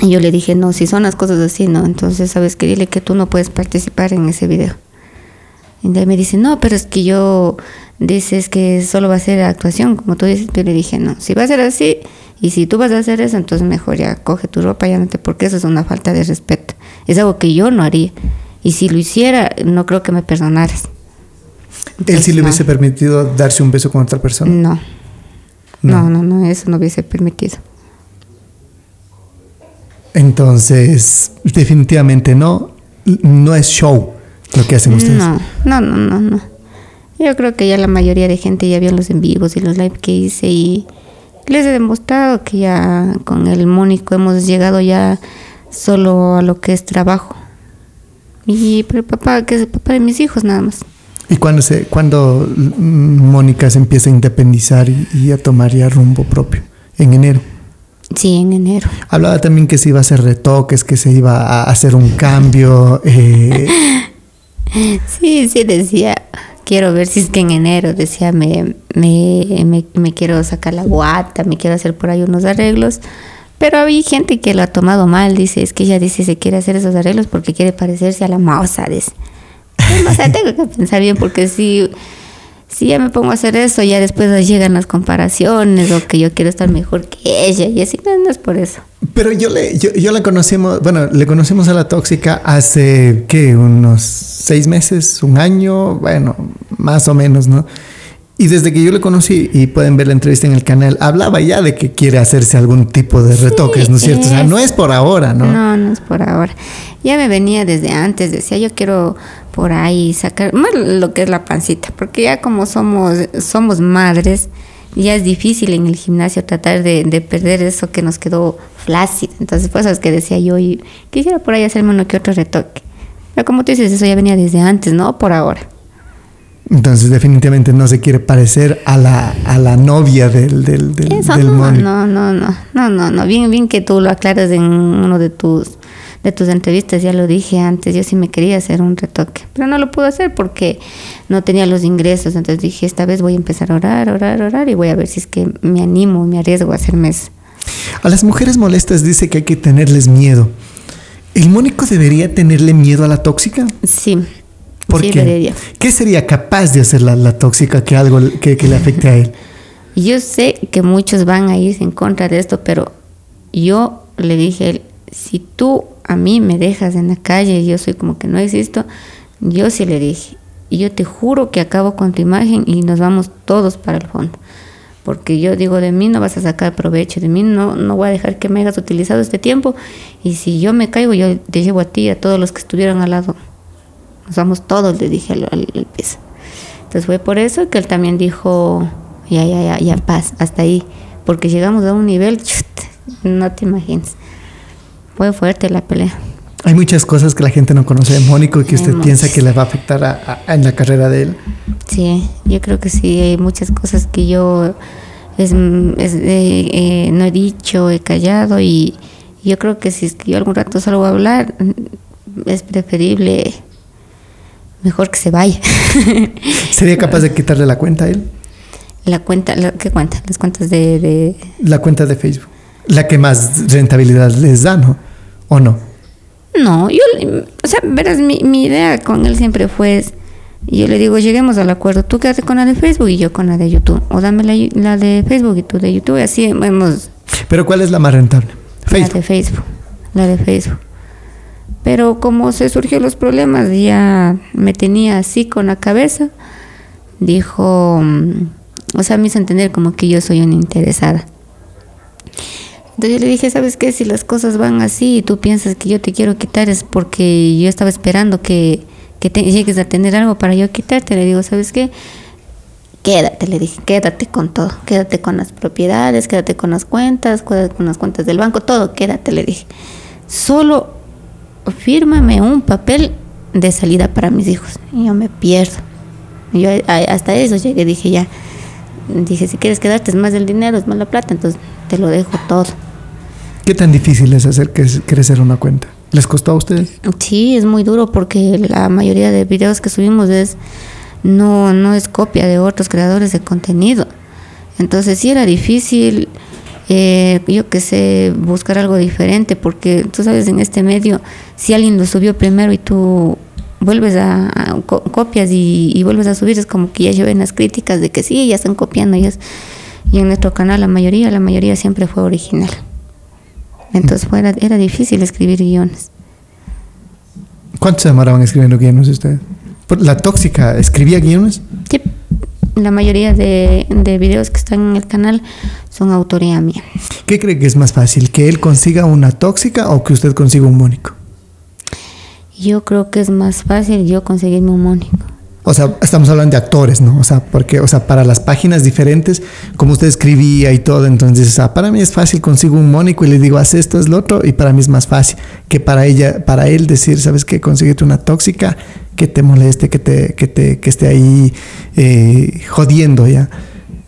Y yo le dije, no, si son las cosas así, no. Entonces, ¿sabes qué? Dile que tú no puedes participar en ese video. Ahí me dice, no, pero es que yo dices que solo va a ser actuación, como tú dices. Yo le dije, no, si va a ser así, y si tú vas a hacer eso, entonces mejor ya coge tu ropa, ya no te, porque eso es una falta de respeto. Es algo que yo no haría. Y si lo hiciera, no creo que me perdonaras. Él sí le no. hubiese permitido darse un beso con otra persona. No. No. No, no, no, eso no hubiese permitido. Entonces, definitivamente no. No es show lo que hacen ustedes. No, no, no, no, no. Yo creo que ya la mayoría de gente ya vio los en vivos y los live que hice y les he demostrado que ya con el Mónico hemos llegado ya solo a lo que es trabajo. Y pero el papá, que es el papá de mis hijos nada más. Y cuando se, cuando mm, Mónica se empieza a independizar y, y a tomar ya rumbo propio, en enero. Sí, en enero. Hablaba también que se iba a hacer retoques, que se iba a hacer un cambio. eh, Sí, sí, decía, quiero ver si es que en enero, decía, me, me, me, me quiero sacar la guata, me quiero hacer por ahí unos arreglos. Pero hay gente que lo ha tomado mal, dice, es que ella dice se quiere hacer esos arreglos porque quiere parecerse a la moza, dice. Pues, O sea, tengo que pensar bien porque si, si ya me pongo a hacer eso, ya después llegan las comparaciones o que yo quiero estar mejor que ella y así, no, no es por eso. Pero yo le, yo, yo la conocimos, bueno, le conocimos a la tóxica hace, ¿qué? Unos seis meses, un año, bueno, más o menos, ¿no? Y desde que yo le conocí, y pueden ver la entrevista en el canal, hablaba ya de que quiere hacerse algún tipo de retoques, ¿no es cierto? O sea, no es por ahora, ¿no? No, no es por ahora. Ya me venía desde antes, decía yo quiero por ahí sacar más lo que es la pancita, porque ya como somos, somos madres, ya es difícil en el gimnasio tratar de, de perder eso que nos quedó flácido. Entonces, pues es que decía yo, y quisiera por ahí hacerme uno que otro retoque. Pero como tú dices, eso ya venía desde antes, ¿no? Por ahora. Entonces definitivamente no se quiere parecer a la, a la novia del, del, del, Eso del no, no, no, no, no, no, no. Bien, bien que tú lo aclaras en uno de tus de tus entrevistas, ya lo dije antes, yo sí me quería hacer un retoque, pero no lo pude hacer porque no tenía los ingresos, entonces dije, esta vez voy a empezar a orar, orar, orar y voy a ver si es que me animo, me arriesgo a hacerme eso. A las mujeres molestas dice que hay que tenerles miedo. ¿El Mónico debería tenerle miedo a la tóxica? Sí, ¿Por sí qué? debería. ¿Qué sería capaz de hacer la, la tóxica que algo que, que le afecte a él? Yo sé que muchos van a irse en contra de esto, pero yo le dije a él, si tú a mí me dejas en la calle y yo soy como que no existo, yo sí le dije, y yo te juro que acabo con tu imagen y nos vamos todos para el fondo. Porque yo digo, de mí no vas a sacar provecho, de mí no, no voy a dejar que me hayas utilizado este tiempo. Y si yo me caigo, yo te llevo a ti y a todos los que estuvieron al lado. Nos vamos todos, le dije al, al, piso. Entonces fue por eso que él también dijo, ya, ya, ya, ya, paz, hasta ahí. Porque llegamos a un nivel, chut, no te imaginas. Fue fuerte la pelea. Hay muchas cosas que la gente no conoce de Mónico y que usted Hay piensa que le va a afectar a- a- en la carrera de él. Sí, yo creo que sí, hay muchas cosas que yo es, es, eh, eh, no he dicho, he callado y yo creo que si es que yo algún rato salgo a hablar, es preferible, mejor que se vaya. ¿Sería capaz de quitarle la cuenta a él? la cuenta, la, ¿qué cuenta? Las cuentas de, de La cuenta de Facebook. La que más rentabilidad les da, ¿no? ¿O no? No, yo, o sea, verás, mi, mi idea con él siempre fue, es- yo le digo, lleguemos al acuerdo, tú quédate con la de Facebook y yo con la de YouTube, o dame la, la de Facebook y tú de YouTube, y así hemos, Pero ¿cuál es la más rentable? la de Facebook, la de Facebook. Pero como se surgieron los problemas, ya me tenía así con la cabeza, dijo, mm, o sea, me hizo entender como que yo soy una interesada. Entonces yo le dije, ¿sabes qué? Si las cosas van así y tú piensas que yo te quiero quitar es porque yo estaba esperando que, que te- llegues a tener algo para yo quitarte. Le digo, ¿sabes qué? Quédate, le dije, quédate con todo. Quédate con las propiedades, quédate con las cuentas, quédate con las cuentas del banco, todo, quédate, le dije. Solo fírmame un papel de salida para mis hijos. Y yo me pierdo. Yo hasta eso llegué, dije ya. Dije, si quieres quedarte es más el dinero, es más la plata, entonces te lo dejo todo. ¿Qué tan difícil es hacer que crecer una cuenta? ¿Les costó a ustedes? Sí, es muy duro porque la mayoría de videos que subimos es no no es copia de otros creadores de contenido. Entonces sí era difícil, eh, yo que sé, buscar algo diferente porque tú sabes en este medio si alguien lo subió primero y tú vuelves a, a co- copias y, y vuelves a subir es como que ya lleven las críticas de que sí ya están copiando y es y en nuestro canal la mayoría la mayoría siempre fue original. Entonces fue, era, era difícil escribir guiones. ¿Cuánto se demoraban escribiendo guiones ustedes? ¿La tóxica escribía guiones? Sí, la mayoría de, de videos que están en el canal son autoría mía. ¿Qué cree que es más fácil? ¿Que él consiga una tóxica o que usted consiga un mónico? Yo creo que es más fácil yo conseguirme un mónico. O sea, estamos hablando de actores, ¿no? O sea, porque, o sea, para las páginas diferentes, como usted escribía y todo, entonces, o sea, para mí es fácil, consigo un mónico y le digo, haz esto, es lo otro, y para mí es más fácil que para ella, para él decir, ¿sabes qué? Consíguete una tóxica que te moleste, que te, que te, que esté ahí eh, jodiendo, ¿ya?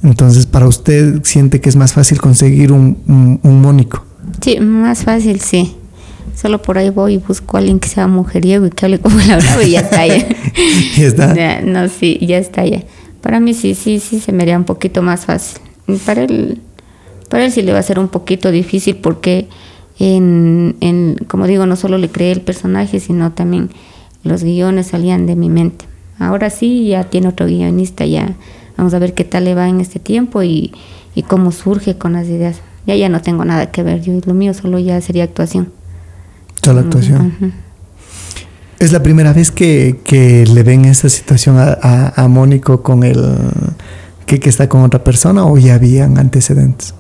Entonces, para usted siente que es más fácil conseguir un, un, un mónico. Sí, más fácil, sí. Solo por ahí voy y busco a alguien que sea mujeriego y que hable como la brava y ya está ya. Ya está. Ya, no, sí, ya está ya. Para mí sí, sí, sí se me haría un poquito más fácil. Para él, para él sí le va a ser un poquito difícil porque, en, en, como digo, no solo le creé el personaje, sino también los guiones salían de mi mente. Ahora sí, ya tiene otro guionista, ya vamos a ver qué tal le va en este tiempo y, y cómo surge con las ideas. Ya ya no tengo nada que ver, yo lo mío solo ya sería actuación. Solo actuación. ¿Es la primera vez que, que le ven esa situación a, a, a Mónico con el que, que está con otra persona o ya habían antecedentes?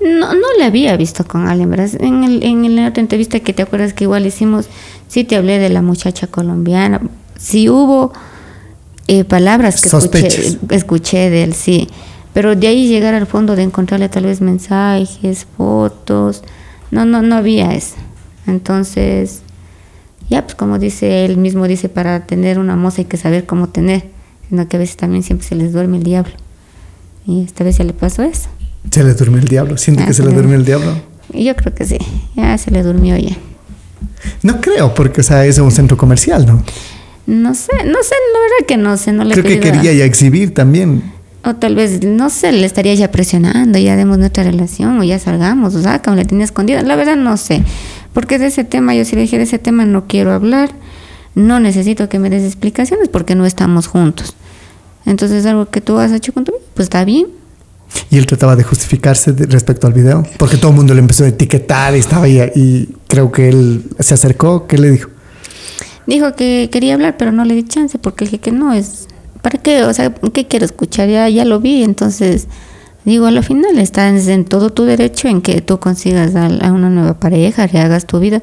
No, no le había visto con alguien, ¿verdad? En, el, en la otra entrevista que te acuerdas que igual hicimos, sí te hablé de la muchacha colombiana. Sí hubo eh, palabras que escuché, escuché, de él, sí. Pero de ahí llegar al fondo de encontrarle tal vez mensajes, fotos, no, no, no había eso. Entonces, ya pues como dice él mismo, dice, para tener una moza hay que saber cómo tener, sino que a veces también siempre se les duerme el diablo. Y esta vez ya le pasó eso. Se le durmió el diablo. ¿Siente que se le durmió el diablo? Yo creo que sí, ya se le durmió ya. No creo, porque o sea, es un centro comercial, ¿no? No sé, no sé, la verdad que no sé, no le Creo que quería ya exhibir también. O tal vez, no sé, le estaría ya presionando, ya demos nuestra relación, o ya salgamos, o saca, o le tenía escondida. La verdad no sé. Porque de ese tema, yo sí le dije, de ese tema no quiero hablar, no necesito que me des explicaciones porque no estamos juntos. Entonces, algo que tú has hecho con tu vida, pues está bien. Y él trataba de justificarse de- respecto al video, porque todo el mundo le empezó a etiquetar y estaba ahí. Y creo que él se acercó. ¿Qué le dijo? Dijo que quería hablar, pero no le di chance porque dije que no es. ¿Para qué? O sea, ¿qué quiero escuchar? Ya, ya lo vi, entonces digo, a la final estás en todo tu derecho en que tú consigas a, una nueva pareja, rehagas tu vida.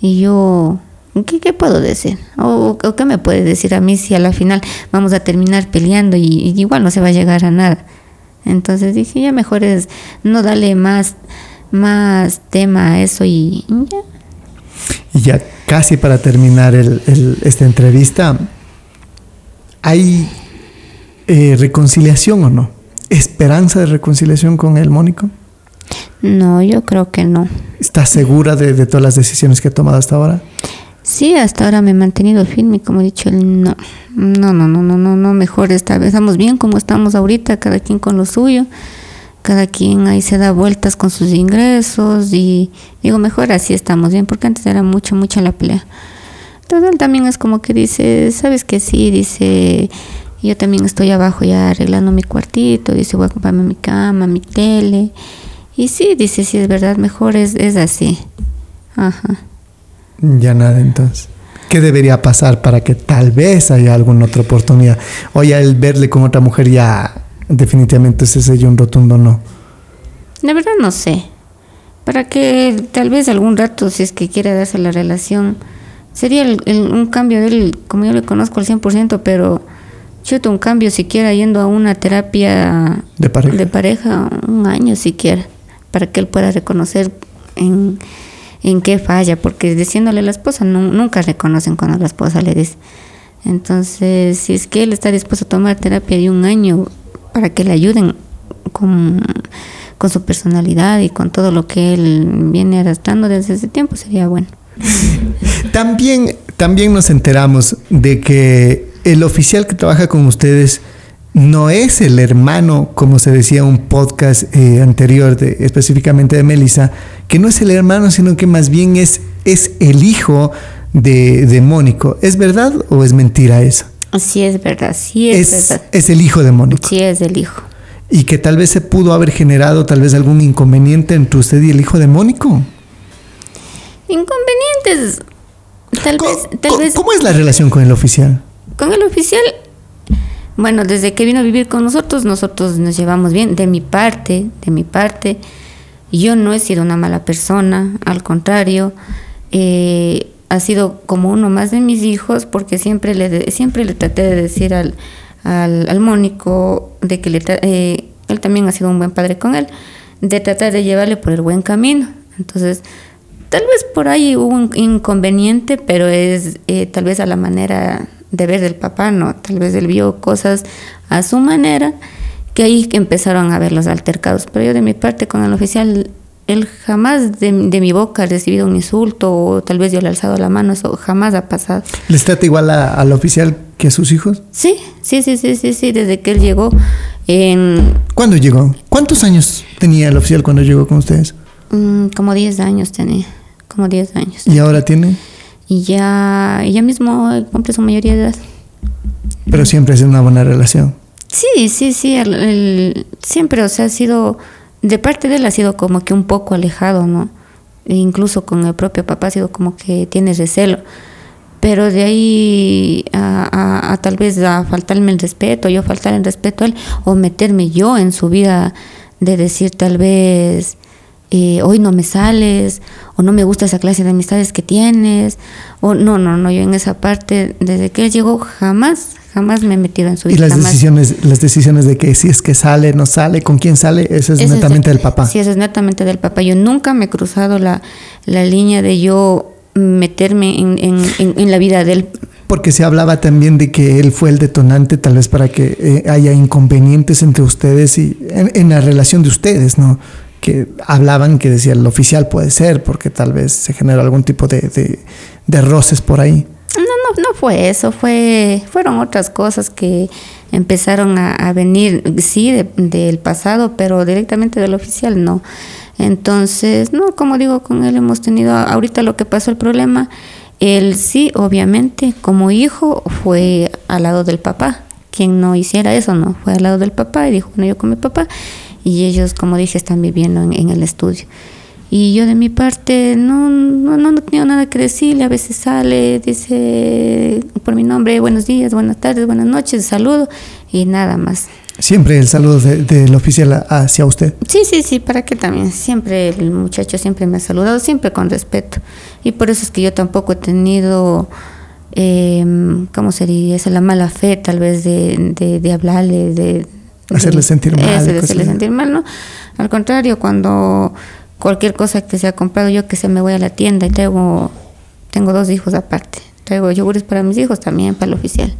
Y yo, ¿qué, puedo decir? O, qué me puede decir a mí si a la final vamos a terminar peleando y, igual no se va a llegar a nada? Entonces dije, ya mejor es no darle más, más tema a eso y ya. Y ya casi para terminar el- esta entrevista, ¿hay eh, reconciliación o no? ¿Esperanza de reconciliación con el Mónico? No, yo creo que no. ¿Estás segura de, de todas las decisiones que ha tomado hasta ahora? Sí, hasta ahora me he mantenido firme, como he dicho, no, no, no, no, no, no, no, mejor esta vez, estamos bien como estamos ahorita, cada quien con lo suyo, cada quien ahí se da vueltas con sus ingresos y digo, mejor así estamos bien, porque antes era mucho, mucha la pelea. Entonces él también es como que dice, sabes que sí, dice, yo también estoy abajo ya arreglando mi cuartito, dice, voy a comprarme mi cama, mi tele, y sí, dice, sí, es verdad, mejor es, es así. Ajá. Ya nada, entonces. ¿Qué debería pasar para que tal vez haya alguna otra oportunidad? O ya el verle con otra mujer ya definitivamente ese sello un rotundo no. La verdad no sé. Para que tal vez algún rato, si es que quiere darse la relación, sería el- el- un cambio de él, como yo le conozco al 100%, pero chuta, un cambio siquiera yendo a una terapia De pareja. de pareja, un año siquiera, para que él pueda reconocer en, en qué falla, porque diciéndole a la esposa, nu- nunca reconocen cuando la esposa le dice. Entonces, si es que él está dispuesto a tomar terapia de un año para que le ayuden con, con su personalidad y con todo lo que él viene arrastrando desde ese tiempo, sería bueno. También, también nos enteramos de que el oficial que trabaja con ustedes no es el hermano, como se decía en un podcast eh, anterior, de, específicamente de Melissa, que no es el hermano, sino que más bien es, es el hijo de, de Mónico. ¿Es verdad o es mentira eso? Sí, es verdad, sí es, Es, verdad. es el hijo de Mónico. Sí es el hijo. Y que tal vez se pudo haber generado tal vez algún inconveniente entre usted y el hijo de Mónico. Inconvenientes. Tal Co- vez, tal vez ¿Cómo es la relación con el oficial? Con el oficial. Bueno, desde que vino a vivir con nosotros, nosotros nos llevamos bien. De mi parte, de mi parte, yo no he sido una mala persona, al contrario, eh, ha sido como uno más de mis hijos, porque siempre le, siempre le traté de decir al, al, al Mónico de que le eh, él también ha sido un buen padre con él, de tratar de llevarle por el buen camino. Entonces, Tal vez por ahí hubo un inconveniente, pero es eh, tal vez a la manera de ver del papá, ¿no? Tal vez él vio cosas a su manera, que ahí empezaron a ver los altercados. Pero yo de mi parte con el oficial, él jamás de, de mi boca ha recibido un insulto o tal vez yo le he alzado la mano, eso jamás ha pasado. ¿Les trata igual a- al oficial que a sus hijos? Sí, sí, sí, sí, sí, sí, desde que él llegó en ¿Cuándo llegó? ¿Cuántos años tenía el oficial cuando llegó con ustedes? mm, como 10 años tenía, como 10 años. ¿Y ahora tiene? Y ya, ya mismo cumple su mayoría de edad. Pero siempre es una buena relación. Sí, sí, sí, el- el- siempre, o sea, ha sido, de parte de él ha sido como que un poco alejado, ¿no? E incluso con el propio papá ha sido como que tiene recelo. Pero de ahí a, a- a tal vez a faltarme el respeto, yo faltar el respeto a él, o meterme yo en su vida de decir tal vez, eh, hoy no me sales, o no me gusta esa clase de amistades que tienes, o no, no, no, yo en esa parte, desde que él llegó, jamás, jamás me he metido en su Y vida. las jamás. decisiones, las decisiones de que si es que sale, no sale, con quién sale, eso es netamente de- del papá. Sí, eso es netamente del papá. Yo nunca me he cruzado la, la línea de yo meterme en, en, en- en la vida de él. Porque se hablaba también de que él fue el detonante, tal vez para que eh, haya inconvenientes entre ustedes y en, en la relación de ustedes, ¿no? Que hablaban que decía el oficial puede ser, porque tal vez se generó algún tipo de, de, roces por ahí. No, no, no fue eso, fue, fueron otras cosas que empezaron a, a venir, sí, de- del pasado, pero directamente del oficial no. Entonces, no, como digo, con él hemos tenido, ahorita lo que pasó el problema, él sí, obviamente, como hijo, fue al lado del papá. Quien no hiciera eso, no, fue al lado del papá y dijo, bueno, yo con mi papá. Y ellos, como dije, están viviendo en, en el estudio. Y yo de mi parte no, no, no, tenía nada que decirle, a veces sale, dice por mi nombre, buenos días, buenas tardes, buenas noches, saludo y nada más. Siempre el saludo de- del oficial hacia usted. Sí, sí, sí, para que también, siempre el muchacho siempre me ha saludado, siempre con respeto. Y por eso es que yo tampoco he tenido, eh, ¿cómo sería? Esa la mala fe tal vez de, de, de hablarle, de... Hacerle sentir mal, hacerle sentir mal, ¿no? Al contrario, cuando cualquier cosa que se ha comprado, yo que se me voy a la tienda y traigo, tengo dos hijos aparte. Traigo yogures para mis hijos, también para el oficial.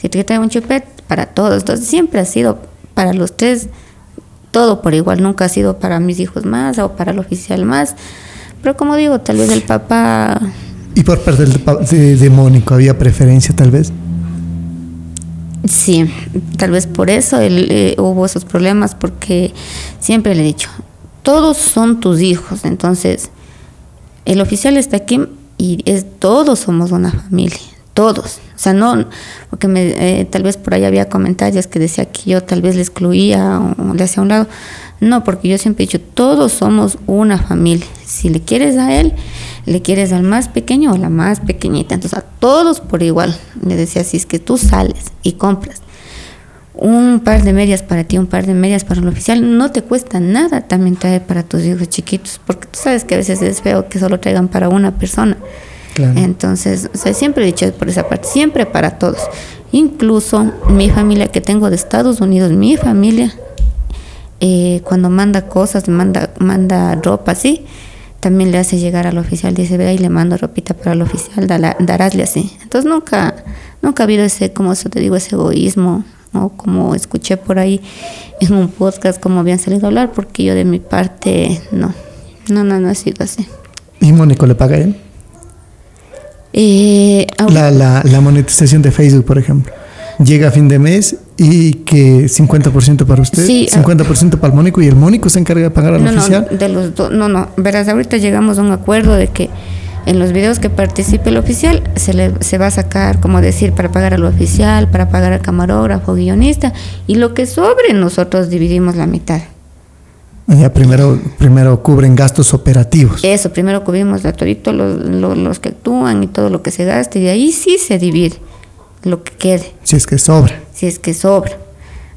Si te traigo un chupet, para todos. Entonces siempre ha sido para los tres todo por igual, nunca ha sido para mis hijos más o para el oficial más. Pero como digo, tal vez el papá, Y por parte del de, de Mónico, ¿había preferencia tal vez? Sí, tal vez por eso él, eh, hubo esos problemas, porque siempre le he dicho, todos son tus hijos, entonces el oficial está aquí y es todos somos una familia, todos. O sea, no, porque me, eh, tal vez por ahí había comentarios que decía que yo tal vez le excluía o le hacía un lado. No, porque yo siempre he dicho, todos somos una familia. Si le quieres a él, le quieres al más pequeño o la más pequeñita. Entonces, a todos por igual. Le decía, si es que tú sales y compras un par de medias para ti, un par de medias para el oficial, no te cuesta nada también traer para tus hijos chiquitos, porque tú sabes que a veces es feo que solo traigan para una persona. Claro. Entonces, o sea, siempre he dicho por esa parte, siempre para todos. Incluso mi familia que tengo de Estados Unidos, mi familia, eh, cuando manda cosas, manda, manda ropa así, también le hace llegar al oficial, dice, ve ahí le mando ropita para el oficial, dala- darásle así. Entonces nunca, nunca ha habido ese, como eso te digo, ese egoísmo, o como escuché por ahí en un podcast como habían salido a hablar, porque yo de mi parte, no, no, no, no ha sido así. ¿Y Mónico le paga él? Eh, La, la, la monetización de Facebook, por ejemplo. Llega a fin de mes y que 50% para usted, Sí, ah. 50% para el Mónico y el Mónico se encarga de pagar al no, oficial. No, de los dos, no, no, verás, ahorita llegamos a un acuerdo de que en los videos que participe el oficial se le se va a sacar, como decir, para pagar al oficial, para pagar al camarógrafo, guionista, y lo que sobre nosotros dividimos la mitad. Ya primero, primero cubren gastos operativos. Eso, primero cubrimos a todito los, los, los que actúan y todo lo que se gaste, y de ahí sí se divide lo que quede, Si es que sobra. si es que sobra.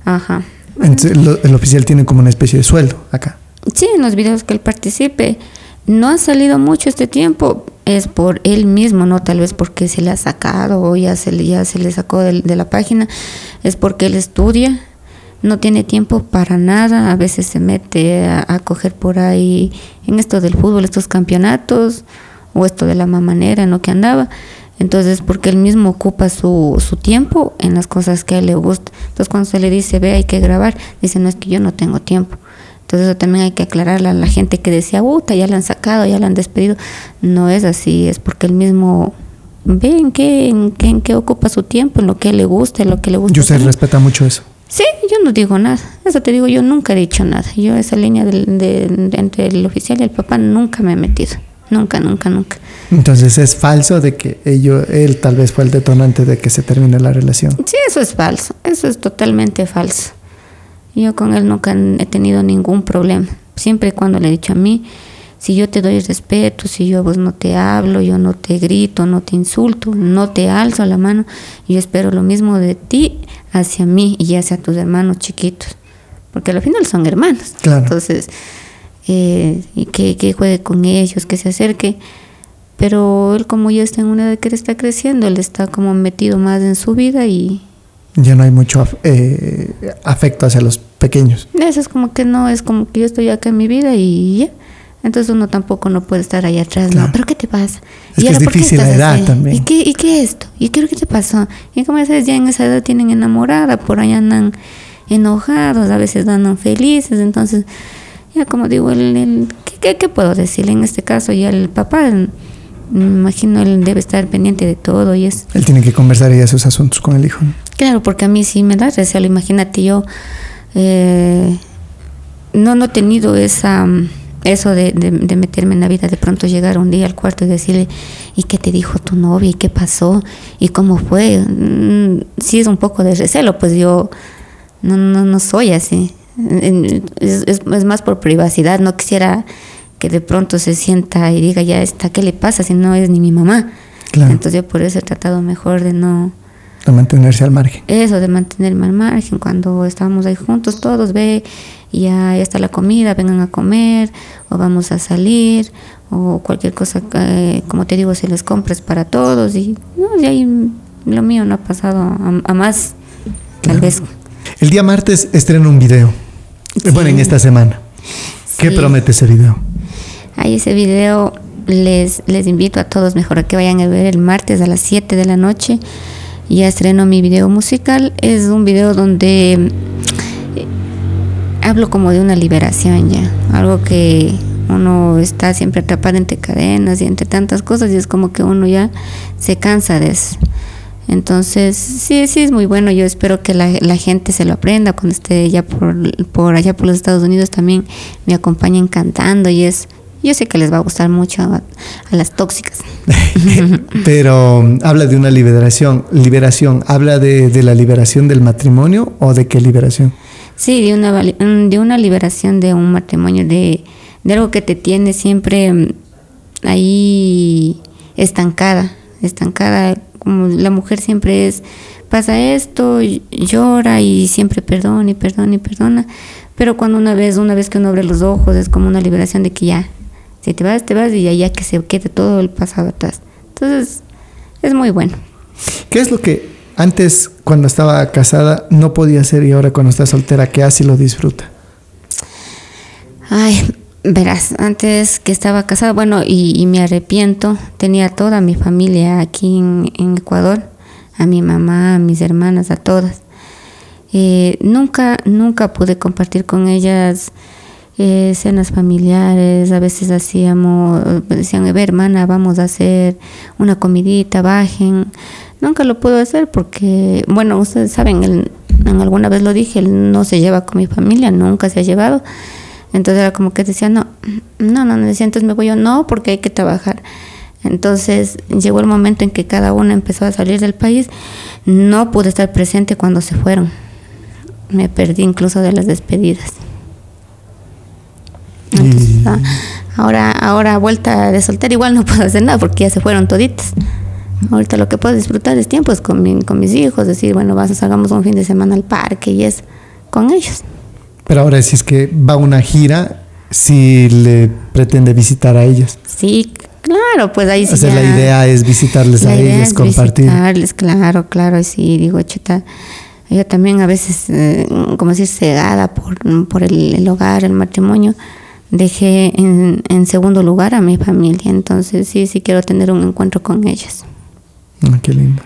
Ajá. Entonces, lo- el oficial tiene como una especie de sueldo acá. Sí, en los videos que él participe. No ha salido mucho este tiempo, es por él mismo, no tal vez porque se le ha sacado o ya se le, ya se le sacó de, la página, es porque él estudia, no tiene tiempo para nada, a veces se mete a, a coger por ahí en esto del fútbol, estos campeonatos o esto de la mamanera en lo que andaba. Entonces, porque él mismo ocupa su, su tiempo en las cosas que a él le gusta. Entonces, cuando se le dice, ve, hay que grabar, dice, no es que yo no tengo tiempo. Entonces, eso también hay que aclararle a la gente que decía, puta, ya la han sacado, ya la han despedido. No es así, es porque él mismo ve en qué, en qué, en qué ocupa su tiempo, en lo que le gusta, en lo que le gusta. Y usted hacer. respeta mucho eso. Sí, yo no digo nada. Eso te digo, yo nunca he dicho nada. Yo esa línea del- de, de- entre el oficial y el papá nunca me he metido. nunca, nunca, nunca. Entonces es falso de que ello, él tal vez fue el detonante de que se termine la relación. Sí, eso es falso, eso es totalmente falso. Yo con él nunca he tenido ningún problema. Siempre y cuando le he dicho a mí, si yo te doy respeto, si yo vos no te hablo, yo no te grito, no te insulto, no te alzo la mano, yo espero lo mismo de ti hacia mí y hacia tus hermanos chiquitos. Porque al final son hermanos. Claro. Entonces, eh, y que, que juegue con ellos, que se acerque. Pero él como ya está en una edad que él está creciendo, él está como metido más en su vida y Ya no hay mucho af- eh, afecto hacia los pequeños. eso es como que no, es como que yo estoy acá en mi vida y ya. Entonces uno tampoco no puede estar ahí atrás, Claro. no, pero ¿qué te pasa? Es que es ahora qué difícil la edad así? también. ¿Y qué, ¿Y qué esto? ¿Y qué, qué te pasó? Y como ya sabes, ya en esa edad tienen enamorada, por ahí andan enojados, a veces andan felices, entonces ya como digo, el, el- ¿qué, qué, qué puedo decirle? En este caso ya el papá, el- me imagino él debe estar pendiente de todo y es Él tiene que conversar ya sus asuntos con el hijo. ¿no? Claro, porque a mí sí me da recelo. Imagínate, yo eh, no, no he tenido esa, eso de, de- de meterme en la vida, de pronto llegar un día al cuarto y decirle, ¿y qué te dijo tu novia? ¿Y qué pasó? ¿Y cómo fue? Mm, sí es un poco de recelo, pues yo no, no, no soy así. Es, es- es más por privacidad, no quisiera que de pronto se sienta y diga, ya está, ¿qué le pasa si no es ni mi mamá? Claro. Entonces yo por eso he tratado mejor de no De mantenerse al margen. eso de mantenerme al margen cuando estábamos ahí juntos todos ve ya, ya está la comida vengan a comer o vamos a salir o cualquier cosa eh, como te digo se les compres para todos y no y ahí lo mío no ha pasado a, a más tal vez El día martes estrena un video. Sí. Bueno, en esta semana. ¿Qué Sí. promete ese video? ahí ese video les les invito a todos mejor a que vayan a ver el martes a las 7 de la noche ya estreno mi video musical es un video donde hablo como de una liberación ya, algo que uno está siempre atrapado entre cadenas y entre tantas cosas y es como que uno ya se cansa de eso. Entonces, sí, sí es muy bueno. Yo espero que la, la gente se lo aprenda cuando esté ya por, por allá por los Estados Unidos también me acompañen cantando y es, yo sé que les va a gustar mucho a, a las tóxicas. Pero um, habla de una liberación. Liberación. ¿Habla de, de la liberación del matrimonio o de qué liberación? Sí, de una, mm, de una liberación de un matrimonio, de, de algo que te tiene siempre mm, ahí estancada, estancada. Como la mujer siempre es, pasa esto, llora y siempre perdona y perdona y perdona. Pero cuando una vez, una vez que uno abre los ojos, es como una liberación de que ya, si te vas, te vas y ya que se quede todo el pasado atrás. Entonces, es muy bueno. ¿Qué es lo que antes, cuando estaba casada, no podía hacer y ahora cuando está soltera, que hace y lo disfruta? Ay, verás, antes que estaba casada, bueno, y, y me arrepiento, tenía toda mi familia aquí en, en Ecuador, a mi mamá, a mis hermanas, a todas. Eh, nunca, nunca pude compartir con ellas eh, cenas familiares, a veces hacíamos, decían, a ver hermana, vamos a hacer una comidita, bajen. Nunca lo puedo hacer porque, bueno, ustedes saben, él, alguna vez lo dije, él no se lleva con mi familia, nunca se ha llevado. Entonces era como que decía, no, no, no, no, decía, entonces me voy yo, no, porque hay que trabajar. Entonces llegó el momento en que cada una empezó a salir del país, no pude estar presente cuando se fueron. Me perdí incluso de las despedidas. Entonces, Y- ah, ahora, ahora vuelta de soltera igual no puedo hacer nada porque ya se fueron toditas. Ahorita lo que puedo disfrutar es tiempo es con, mi- con mis hijos, decir, bueno, vas, salgamos un fin de semana al parque y es con ellos. Pero ahora si es que va una gira, si le pretende visitar a ellas. Sí, claro, pues ahí sí. o sea, la idea es visitarles a ellas, compartir. visitarles, claro, claro, y sí, digo, chuta. Yo también a veces, eh, como decir, cegada por, por el, el hogar, el matrimonio, dejé en, en segundo lugar a mi familia. Entonces, sí, sí quiero tener un encuentro con ellas. Ah, qué lindo.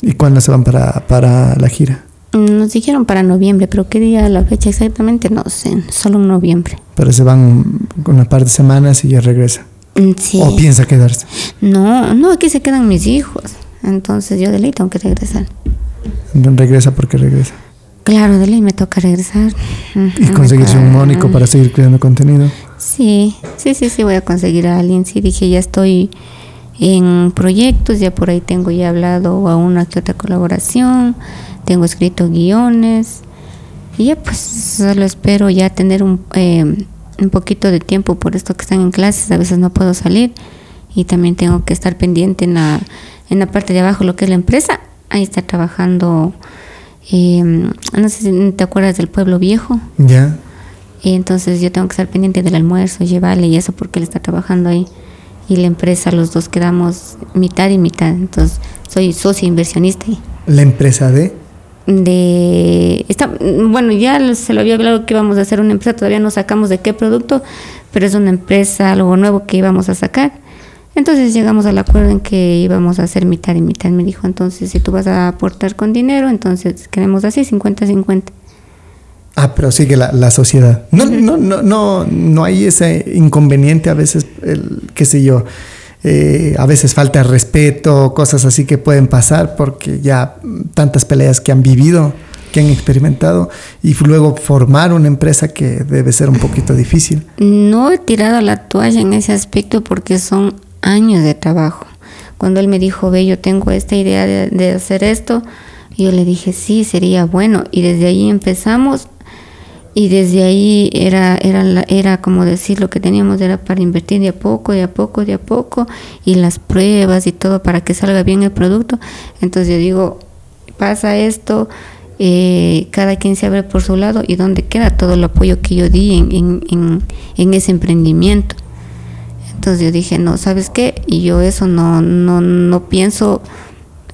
¿Y cuándo se van para, para la gira? Nos dijeron para noviembre, pero qué día, la fecha exactamente, no sé, solo en noviembre. Pero se van una par de semanas y ya regresa. Mm, Sí. ¿O piensa quedarse? No, no, aquí se quedan mis hijos. Entonces yo de ley tengo que regresar. Regresa porque regresa. Claro, de ley me toca regresar. Y conseguirse un mónico para seguir creando contenido. Sí, sí, sí, sí, voy a conseguir a alguien. Sí, dije, ya estoy en proyectos, ya por ahí tengo ya hablado a una que otra colaboración, tengo escrito guiones. Y ya pues solo espero ya tener un, eh, un poquito de tiempo por esto que están en clases, a veces no puedo salir y también tengo que estar pendiente en la, en la parte de abajo, lo que es la empresa, ahí está trabajando, eh, no sé si te acuerdas del pueblo viejo. Ya. Y entonces yo tengo que estar pendiente del almuerzo, llevarle y eso porque él está trabajando ahí. Y la empresa, los dos quedamos mitad y mitad. Entonces soy socio inversionista. ahí. La empresa de. De, está, bueno, ya se lo había hablado que íbamos a hacer una empresa, todavía no sacamos de qué producto, pero es una empresa, algo nuevo que íbamos a sacar. Entonces llegamos al acuerdo en que íbamos a hacer mitad y mitad. Me dijo, entonces si tú vas a aportar con dinero, entonces queremos así 50-50. Ah, pero sigue la, la sociedad. No, no, no, no, no hay ese inconveniente a veces, el, qué sé yo, eh, a veces falta respeto, cosas así que pueden pasar porque ya tantas peleas que han vivido, que han experimentado, y luego formar una empresa que debe ser un poquito difícil. No he tirado la toalla en ese aspecto porque son años de trabajo. Cuando él me dijo, ve, yo tengo esta idea de, hacer esto, yo le dije, sí, sería bueno. Y desde ahí empezamos y desde ahí era, era, era como decir, lo que teníamos era para invertir de a poco, de a poco, de a poco, y las pruebas y todo para que salga bien el producto. Entonces yo digo, pasa esto, eh, cada quien se abre por su lado y dónde queda todo el apoyo que yo di en, en, en ese emprendimiento. Entonces yo dije, no, ¿sabes qué? Y yo eso no, no, no pienso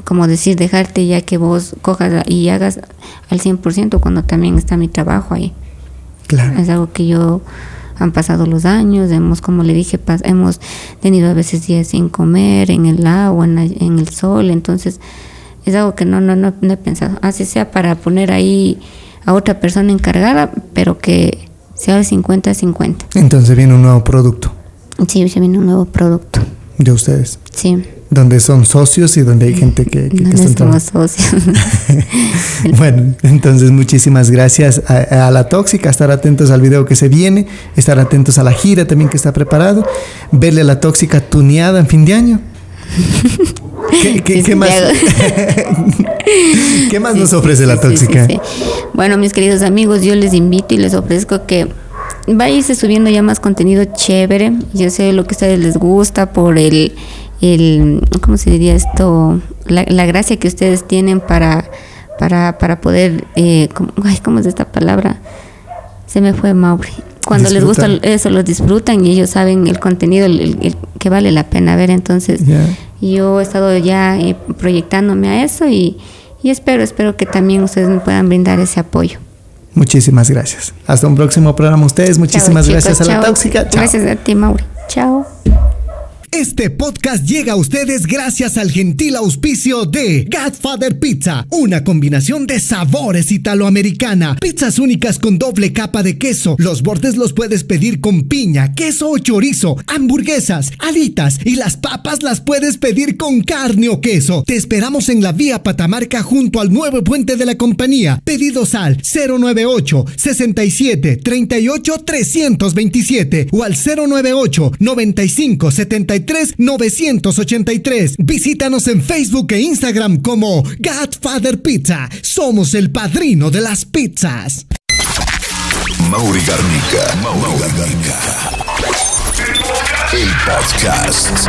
como decir, dejarte ya que vos cojas y hagas al 100% cuando también está mi trabajo ahí. Claro. Es algo que yo han pasado los años, hemos, como le dije, pas- hemos tenido a veces días sin comer, en el agua, en, la- en el sol, entonces es algo que no, no, no, no he pensado. Así sea para poner ahí a otra persona encargada, pero que sea de 50-50. Entonces viene un nuevo producto Sí, se viene un nuevo producto. de ustedes, Sí, donde son socios y donde hay gente que, que, que están somos socios. Bueno, entonces muchísimas gracias a, a la tóxica, estar atentos al video que se viene, estar atentos a la gira también que está preparado, verle a la tóxica tuneada en fin de año. ¿Qué, qué- Sí, qué más. ¿qué más Sí, nos ofrece sí, la tóxica? Bueno, mis queridos amigos, yo les invito y les ofrezco que va a irse subiendo ya más contenido chévere. Yo sé lo que a ustedes les gusta por el, el ¿cómo se diría esto? La, la gracia que ustedes tienen para, para, para poder, eh, ¿cómo, ay, ¿cómo es esta palabra? Se me fue Mauri. Cuando les gusta eso, los disfrutan y ellos saben el contenido el- el- el que vale la pena ver. Entonces, yo he estado ya eh, proyectándome a eso y, y espero, espero que también ustedes me puedan brindar ese apoyo. Muchísimas gracias. Hasta un próximo programa ustedes. Muchísimas Chao, gracias chicos, a la chao. tóxica. Chao. Gracias a ti, Mauri. Chao. Este podcast llega a ustedes gracias al gentil auspicio de Godfather Pizza, una combinación de sabores italoamericana, pizzas únicas con doble capa de queso. Los bordes los puedes pedir con piña, queso o chorizo, hamburguesas, alitas y las papas las puedes pedir con carne o queso. Te esperamos en la vía Patamarca junto al nuevo puente de la compañía. Pedidos al 098 67 38 327 o al 098 95 73 983. Visítanos en Facebook e Instagram como Godfather Pizza. Somos el padrino de las pizzas. Mauri Garnica. Mauri Garnica. El podcast.